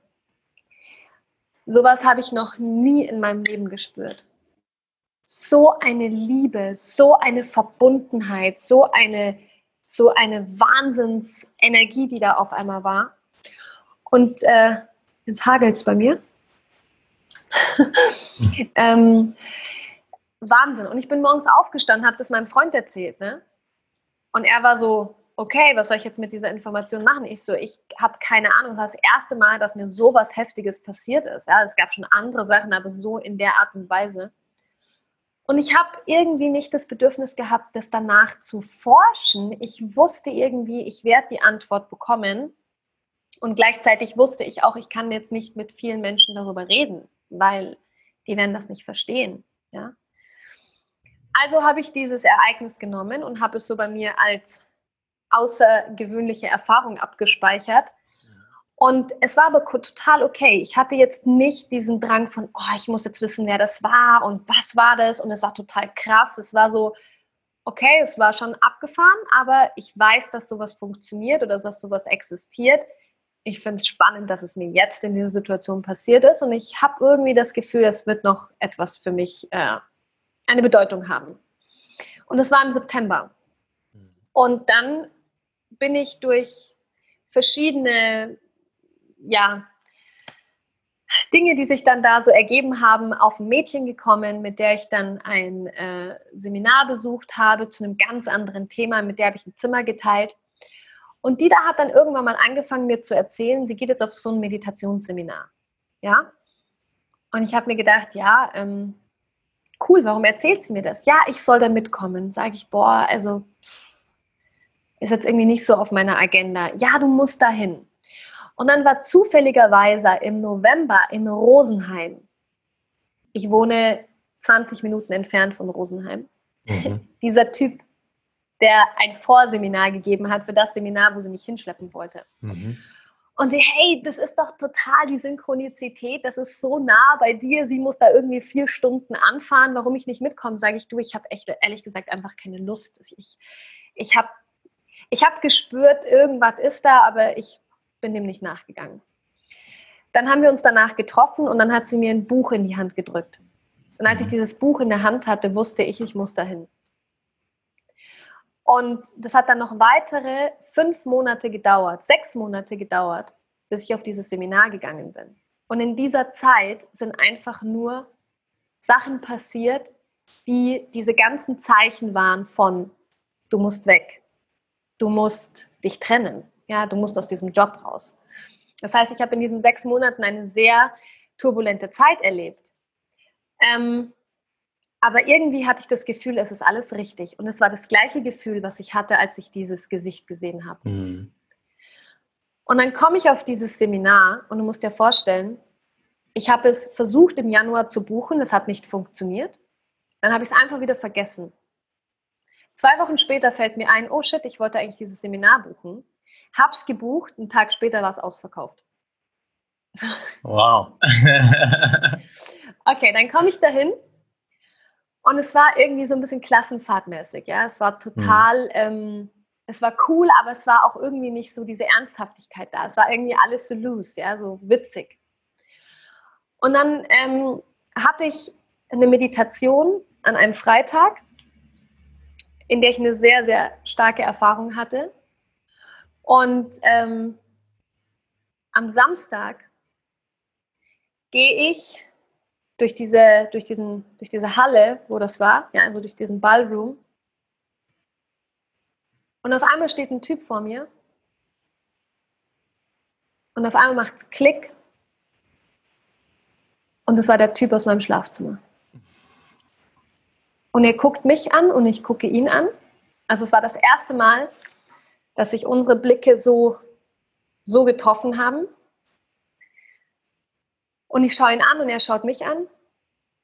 Sowas habe ich noch nie in meinem Leben gespürt so eine Liebe, so eine Verbundenheit, so eine, so eine Wahnsinnsenergie, die da auf einmal war. Und äh, jetzt hagelt es bei mir. [LAUGHS] ähm, Wahnsinn. Und ich bin morgens aufgestanden, habe das meinem Freund erzählt. Ne? Und er war so, okay, was soll ich jetzt mit dieser Information machen? Ich so, ich habe keine Ahnung. Das war das erste Mal, dass mir so was Heftiges passiert ist. Ja, es gab schon andere Sachen, aber so in der Art und Weise. Und ich habe irgendwie nicht das Bedürfnis gehabt, das danach zu forschen. Ich wusste irgendwie, ich werde die Antwort bekommen. Und gleichzeitig wusste ich auch, ich kann jetzt nicht mit vielen Menschen darüber reden, weil die werden das nicht verstehen. Ja? Also habe ich dieses Ereignis genommen und habe es so bei mir als außergewöhnliche Erfahrung abgespeichert und es war aber total okay. Ich hatte jetzt nicht diesen Drang von, oh, ich muss jetzt wissen, wer das war und was war das. Und es war total krass. Es war so, okay, es war schon abgefahren, aber ich weiß, dass sowas funktioniert oder dass sowas existiert. Ich finde es spannend, dass es mir jetzt in dieser Situation passiert ist. Und ich habe irgendwie das Gefühl, es wird noch etwas für mich äh, eine Bedeutung haben. Und es war im September. Mhm. Und dann bin ich durch verschiedene ja, Dinge, die sich dann da so ergeben haben, auf ein Mädchen gekommen, mit der ich dann ein äh, Seminar besucht habe zu einem ganz anderen Thema, mit der habe ich ein Zimmer geteilt. Und die da hat dann irgendwann mal angefangen, mir zu erzählen, sie geht jetzt auf so ein Meditationsseminar. Ja? Und ich habe mir gedacht, ja, ähm, cool, warum erzählt sie mir das? Ja, ich soll da mitkommen. Sage ich, boah, also ist jetzt irgendwie nicht so auf meiner Agenda. Ja, du musst dahin. Und dann war zufälligerweise im November in Rosenheim, ich wohne 20 Minuten entfernt von Rosenheim, mhm. [LAUGHS] dieser Typ, der ein Vorseminar gegeben hat für das Seminar, wo sie mich hinschleppen wollte. Mhm. Und hey, das ist doch total die Synchronizität, das ist so nah bei dir, sie muss da irgendwie vier Stunden anfahren, warum ich nicht mitkomme, sage ich, du, ich habe echt, ehrlich gesagt, einfach keine Lust. Ich, ich habe ich hab gespürt, irgendwas ist da, aber ich bin dem nicht nachgegangen. Dann haben wir uns danach getroffen und dann hat sie mir ein Buch in die Hand gedrückt. Und als ich dieses Buch in der Hand hatte, wusste ich, ich muss dahin. Und das hat dann noch weitere fünf Monate gedauert, sechs Monate gedauert, bis ich auf dieses Seminar gegangen bin. Und in dieser Zeit sind einfach nur Sachen passiert, die diese ganzen Zeichen waren von, du musst weg, du musst dich trennen, ja, du musst aus diesem Job raus. Das heißt, ich habe in diesen sechs Monaten eine sehr turbulente Zeit erlebt. Ähm, Aber irgendwie hatte ich das Gefühl, es ist alles richtig. Und es war das gleiche Gefühl, was ich hatte, als ich dieses Gesicht gesehen habe. Mhm. Und dann komme ich auf dieses Seminar und du musst dir vorstellen, ich habe es versucht im Januar zu buchen, das hat nicht funktioniert. Dann habe ich es einfach wieder vergessen. Zwei Wochen später fällt mir ein, oh shit, ich wollte eigentlich dieses Seminar buchen. Hab's gebucht, einen Tag später war es ausverkauft. Wow. [LAUGHS] okay, dann komme ich dahin und es war irgendwie so ein bisschen klassenfahrtmäßig. Ja? Es war total, mhm. ähm, es war cool, aber es war auch irgendwie nicht so diese Ernsthaftigkeit da. Es war irgendwie alles so loose, ja, so witzig. Und dann ähm, hatte ich eine Meditation an einem Freitag, in der ich eine sehr, sehr starke Erfahrung hatte. Und ähm, am Samstag gehe ich durch diese, durch, diesen, durch diese Halle, wo das war, ja, also durch diesen Ballroom. Und auf einmal steht ein Typ vor mir. Und auf einmal macht es Klick. Und das war der Typ aus meinem Schlafzimmer. Und er guckt mich an und ich gucke ihn an. Also es war das erste Mal, dass sich unsere Blicke so, so getroffen haben. Und ich schaue ihn an und er schaut mich an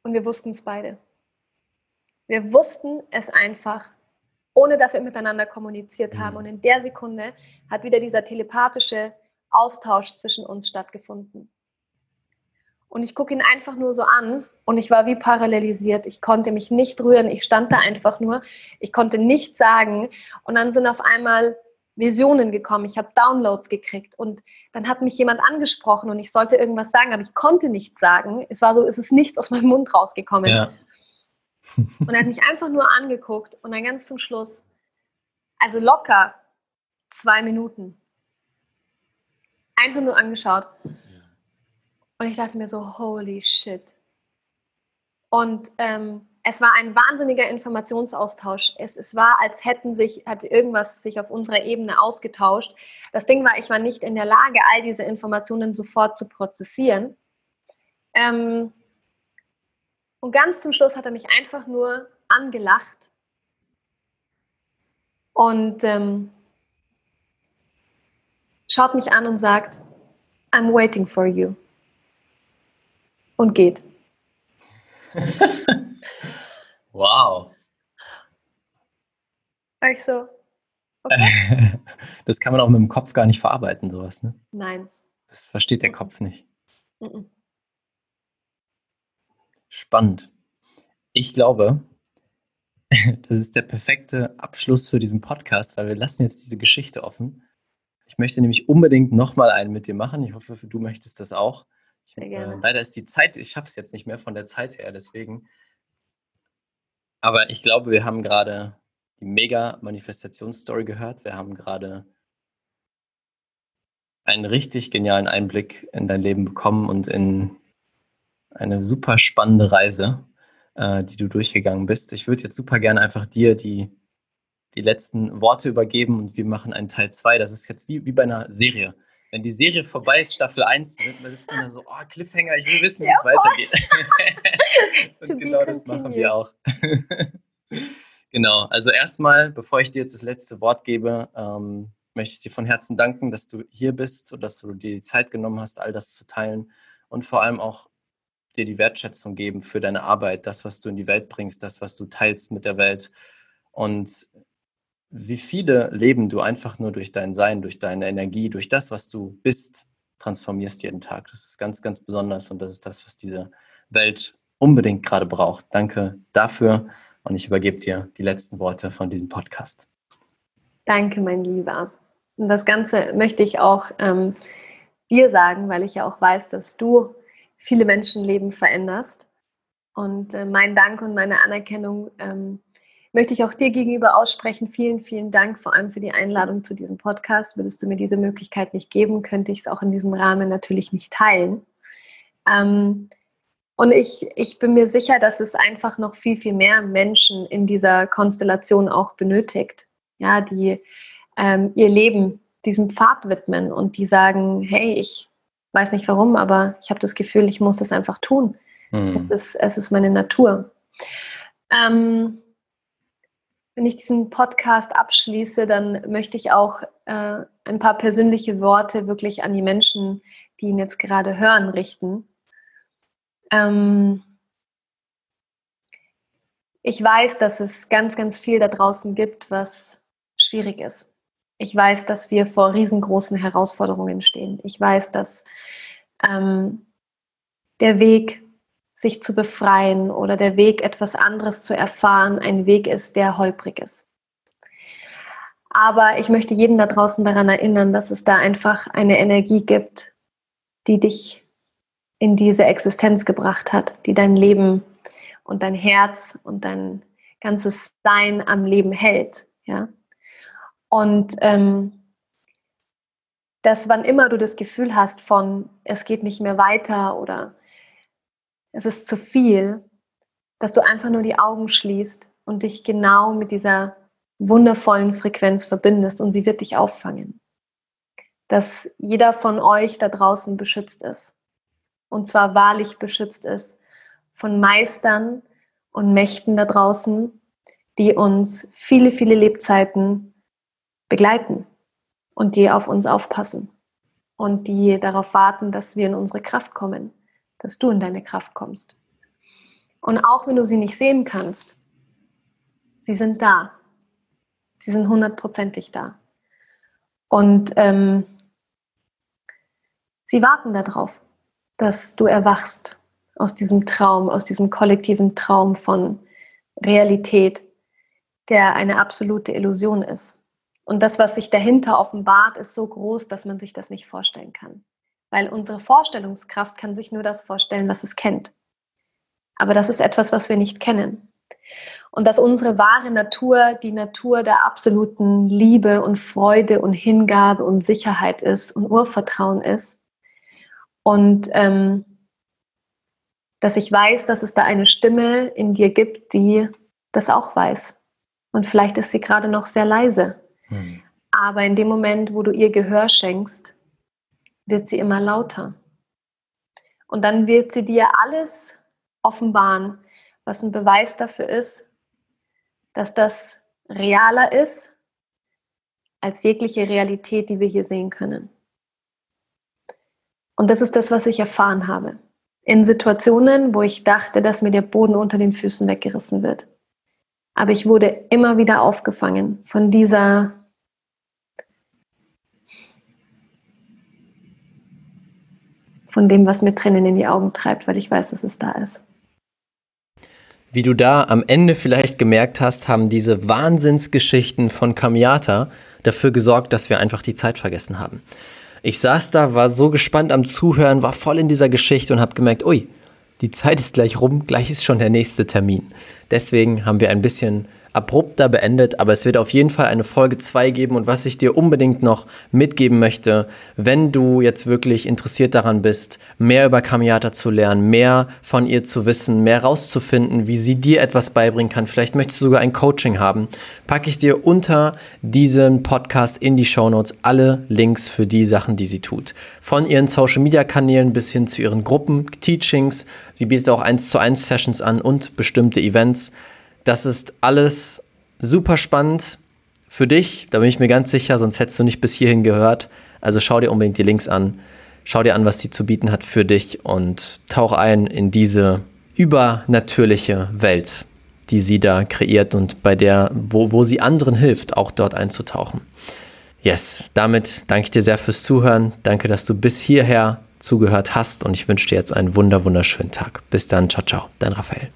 und wir wussten es beide. Wir wussten es einfach, ohne dass wir miteinander kommuniziert haben. Mhm. Und in der Sekunde hat wieder dieser telepathische Austausch zwischen uns stattgefunden. Und ich gucke ihn einfach nur so an und ich war wie parallelisiert. Ich konnte mich nicht rühren. Ich stand da einfach nur. Ich konnte nichts sagen. Und dann sind auf einmal Visionen gekommen, ich habe Downloads gekriegt und dann hat mich jemand angesprochen und ich sollte irgendwas sagen, aber ich konnte nichts sagen. Es war so, es ist nichts aus meinem Mund rausgekommen. Ja. und er hat mich einfach nur angeguckt und dann ganz zum Schluss, also locker zwei Minuten, einfach nur angeschaut. Und ich dachte mir so, holy shit. Und ähm, es war ein wahnsinniger Informationsaustausch. Es, es war, als hätten sich, hatte irgendwas sich auf unserer Ebene ausgetauscht. Das Ding war, ich war nicht in der Lage, all diese Informationen sofort zu prozessieren. Ähm, und ganz zum Schluss hat er mich einfach nur angelacht und ähm, schaut mich an und sagt, I'm waiting for you. Und geht. [LAUGHS] Wow. Ich so. Okay. [LAUGHS] Das kann man auch mit dem Kopf gar nicht verarbeiten, sowas, ne? Nein. Das versteht der Kopf nicht. Spannend. Ich glaube, [LAUGHS] das ist der perfekte Abschluss für diesen Podcast, weil wir lassen jetzt diese Geschichte offen. Ich möchte nämlich unbedingt nochmal einen mit dir machen. Ich hoffe, du möchtest das auch. Gerne. Äh, leider ist die Zeit, ich schaffe es jetzt nicht mehr von der Zeit her, deswegen aber ich glaube, wir haben gerade die mega Manifestationsstory gehört. Wir haben gerade einen richtig genialen Einblick in dein Leben bekommen und in eine super spannende Reise, äh, die du durchgegangen bist. Ich würde jetzt super gerne einfach dir die, die letzten Worte übergeben und wir machen einen Teil 2. Das ist jetzt wie, wie bei einer Serie. Wenn die Serie vorbei ist, Staffel 1, dann sitzt man da so, oh, Cliffhanger, ich will wissen, wie es weitergeht. [LAUGHS] und genau das machen wir auch. [LAUGHS] genau, also erstmal, bevor ich dir jetzt das letzte Wort gebe, ähm, möchte ich dir von Herzen danken, dass du hier bist und dass du dir die Zeit genommen hast, all das zu teilen und vor allem auch dir die Wertschätzung geben für deine Arbeit, das, was du in die Welt bringst, das, was du teilst mit der Welt. Und wie viele Leben du einfach nur durch dein Sein, durch deine Energie, durch das, was du bist, transformierst jeden Tag. Das ist ganz, ganz besonders und das ist das, was diese Welt unbedingt gerade braucht. Danke dafür und ich übergebe dir die letzten Worte von diesem Podcast. Danke, mein Lieber. Und das Ganze möchte ich auch ähm, dir sagen, weil ich ja auch weiß, dass du viele Menschenleben veränderst. Und äh, mein Dank und meine Anerkennung ähm, möchte ich auch dir gegenüber aussprechen. Vielen, vielen Dank vor allem für die Einladung zu diesem Podcast. Würdest du mir diese Möglichkeit nicht geben, könnte ich es auch in diesem Rahmen natürlich nicht teilen. Ähm, und ich, ich bin mir sicher, dass es einfach noch viel, viel mehr Menschen in dieser Konstellation auch benötigt, ja, die ähm, ihr Leben diesem Pfad widmen und die sagen, hey, ich weiß nicht warum, aber ich habe das Gefühl, ich muss das einfach tun. Mhm. Es, ist, es ist meine Natur. Ähm, wenn ich diesen Podcast abschließe, dann möchte ich auch äh, ein paar persönliche Worte wirklich an die Menschen, die ihn jetzt gerade hören, richten. Ähm, ich weiß, dass es ganz, ganz viel da draußen gibt, was schwierig ist. Ich weiß, dass wir vor riesengroßen Herausforderungen stehen. Ich weiß, dass ähm, der Weg, sich zu befreien oder der Weg, etwas anderes zu erfahren, ein Weg ist, der holprig ist. Aber ich möchte jeden da draußen daran erinnern, dass es da einfach eine Energie gibt, die dich in diese Existenz gebracht hat, die dein Leben und dein Herz und dein ganzes Sein am Leben hält. Ja? Und ähm, dass wann immer du das Gefühl hast von, es geht nicht mehr weiter oder es ist zu viel, dass du einfach nur die Augen schließt und dich genau mit dieser wundervollen Frequenz verbindest und sie wird dich auffangen. Dass jeder von euch da draußen beschützt ist. Und zwar wahrlich beschützt ist von Meistern und Mächten da draußen, die uns viele, viele Lebzeiten begleiten und die auf uns aufpassen und die darauf warten, dass wir in unsere Kraft kommen dass du in deine Kraft kommst. Und auch wenn du sie nicht sehen kannst, sie sind da. Sie sind hundertprozentig da. Und ähm, sie warten darauf, dass du erwachst aus diesem Traum, aus diesem kollektiven Traum von Realität, der eine absolute Illusion ist. Und das, was sich dahinter offenbart, ist so groß, dass man sich das nicht vorstellen kann. Weil unsere Vorstellungskraft kann sich nur das vorstellen, was es kennt. Aber das ist etwas, was wir nicht kennen. Und dass unsere wahre Natur die Natur der absoluten Liebe und Freude und Hingabe und Sicherheit ist und Urvertrauen ist. Und ähm, dass ich weiß, dass es da eine Stimme in dir gibt, die das auch weiß. Und vielleicht ist sie gerade noch sehr leise. Hm. Aber in dem Moment, wo du ihr Gehör schenkst, wird sie immer lauter. Und dann wird sie dir alles offenbaren, was ein Beweis dafür ist, dass das realer ist als jegliche Realität, die wir hier sehen können. Und das ist das, was ich erfahren habe. In Situationen, wo ich dachte, dass mir der Boden unter den Füßen weggerissen wird. Aber ich wurde immer wieder aufgefangen von dieser von dem, was mir Tränen in die Augen treibt, weil ich weiß, dass es da ist. Wie du da am Ende vielleicht gemerkt hast, haben diese Wahnsinnsgeschichten von Kamiata dafür gesorgt, dass wir einfach die Zeit vergessen haben. Ich saß da, war so gespannt am Zuhören, war voll in dieser Geschichte und habe gemerkt, ui, die Zeit ist gleich rum, gleich ist schon der nächste Termin. Deswegen haben wir ein bisschen abrupter beendet, aber es wird auf jeden Fall eine Folge 2 geben und was ich dir unbedingt noch mitgeben möchte, wenn du jetzt wirklich interessiert daran bist, mehr über Kamiata zu lernen, mehr von ihr zu wissen, mehr rauszufinden, wie sie dir etwas beibringen kann, vielleicht möchtest du sogar ein Coaching haben, packe ich dir unter diesem Podcast in die Show Notes alle Links für die Sachen, die sie tut. Von ihren Social Media Kanälen bis hin zu ihren Gruppen, Teachings. Sie bietet auch 1 zu 1 Sessions an und bestimmte Events. Das ist alles super spannend für dich, da bin ich mir ganz sicher, sonst hättest du nicht bis hierhin gehört. Also schau dir unbedingt die Links an, schau dir an, was sie zu bieten hat für dich und tauch ein in diese übernatürliche Welt, die sie da kreiert und bei der, wo, wo sie anderen hilft, auch dort einzutauchen. Yes, damit danke ich dir sehr fürs Zuhören. Danke, dass du bis hierher zugehört hast und ich wünsche dir jetzt einen wunder wunderschönen Tag. Bis dann, ciao, ciao, dein Raphael.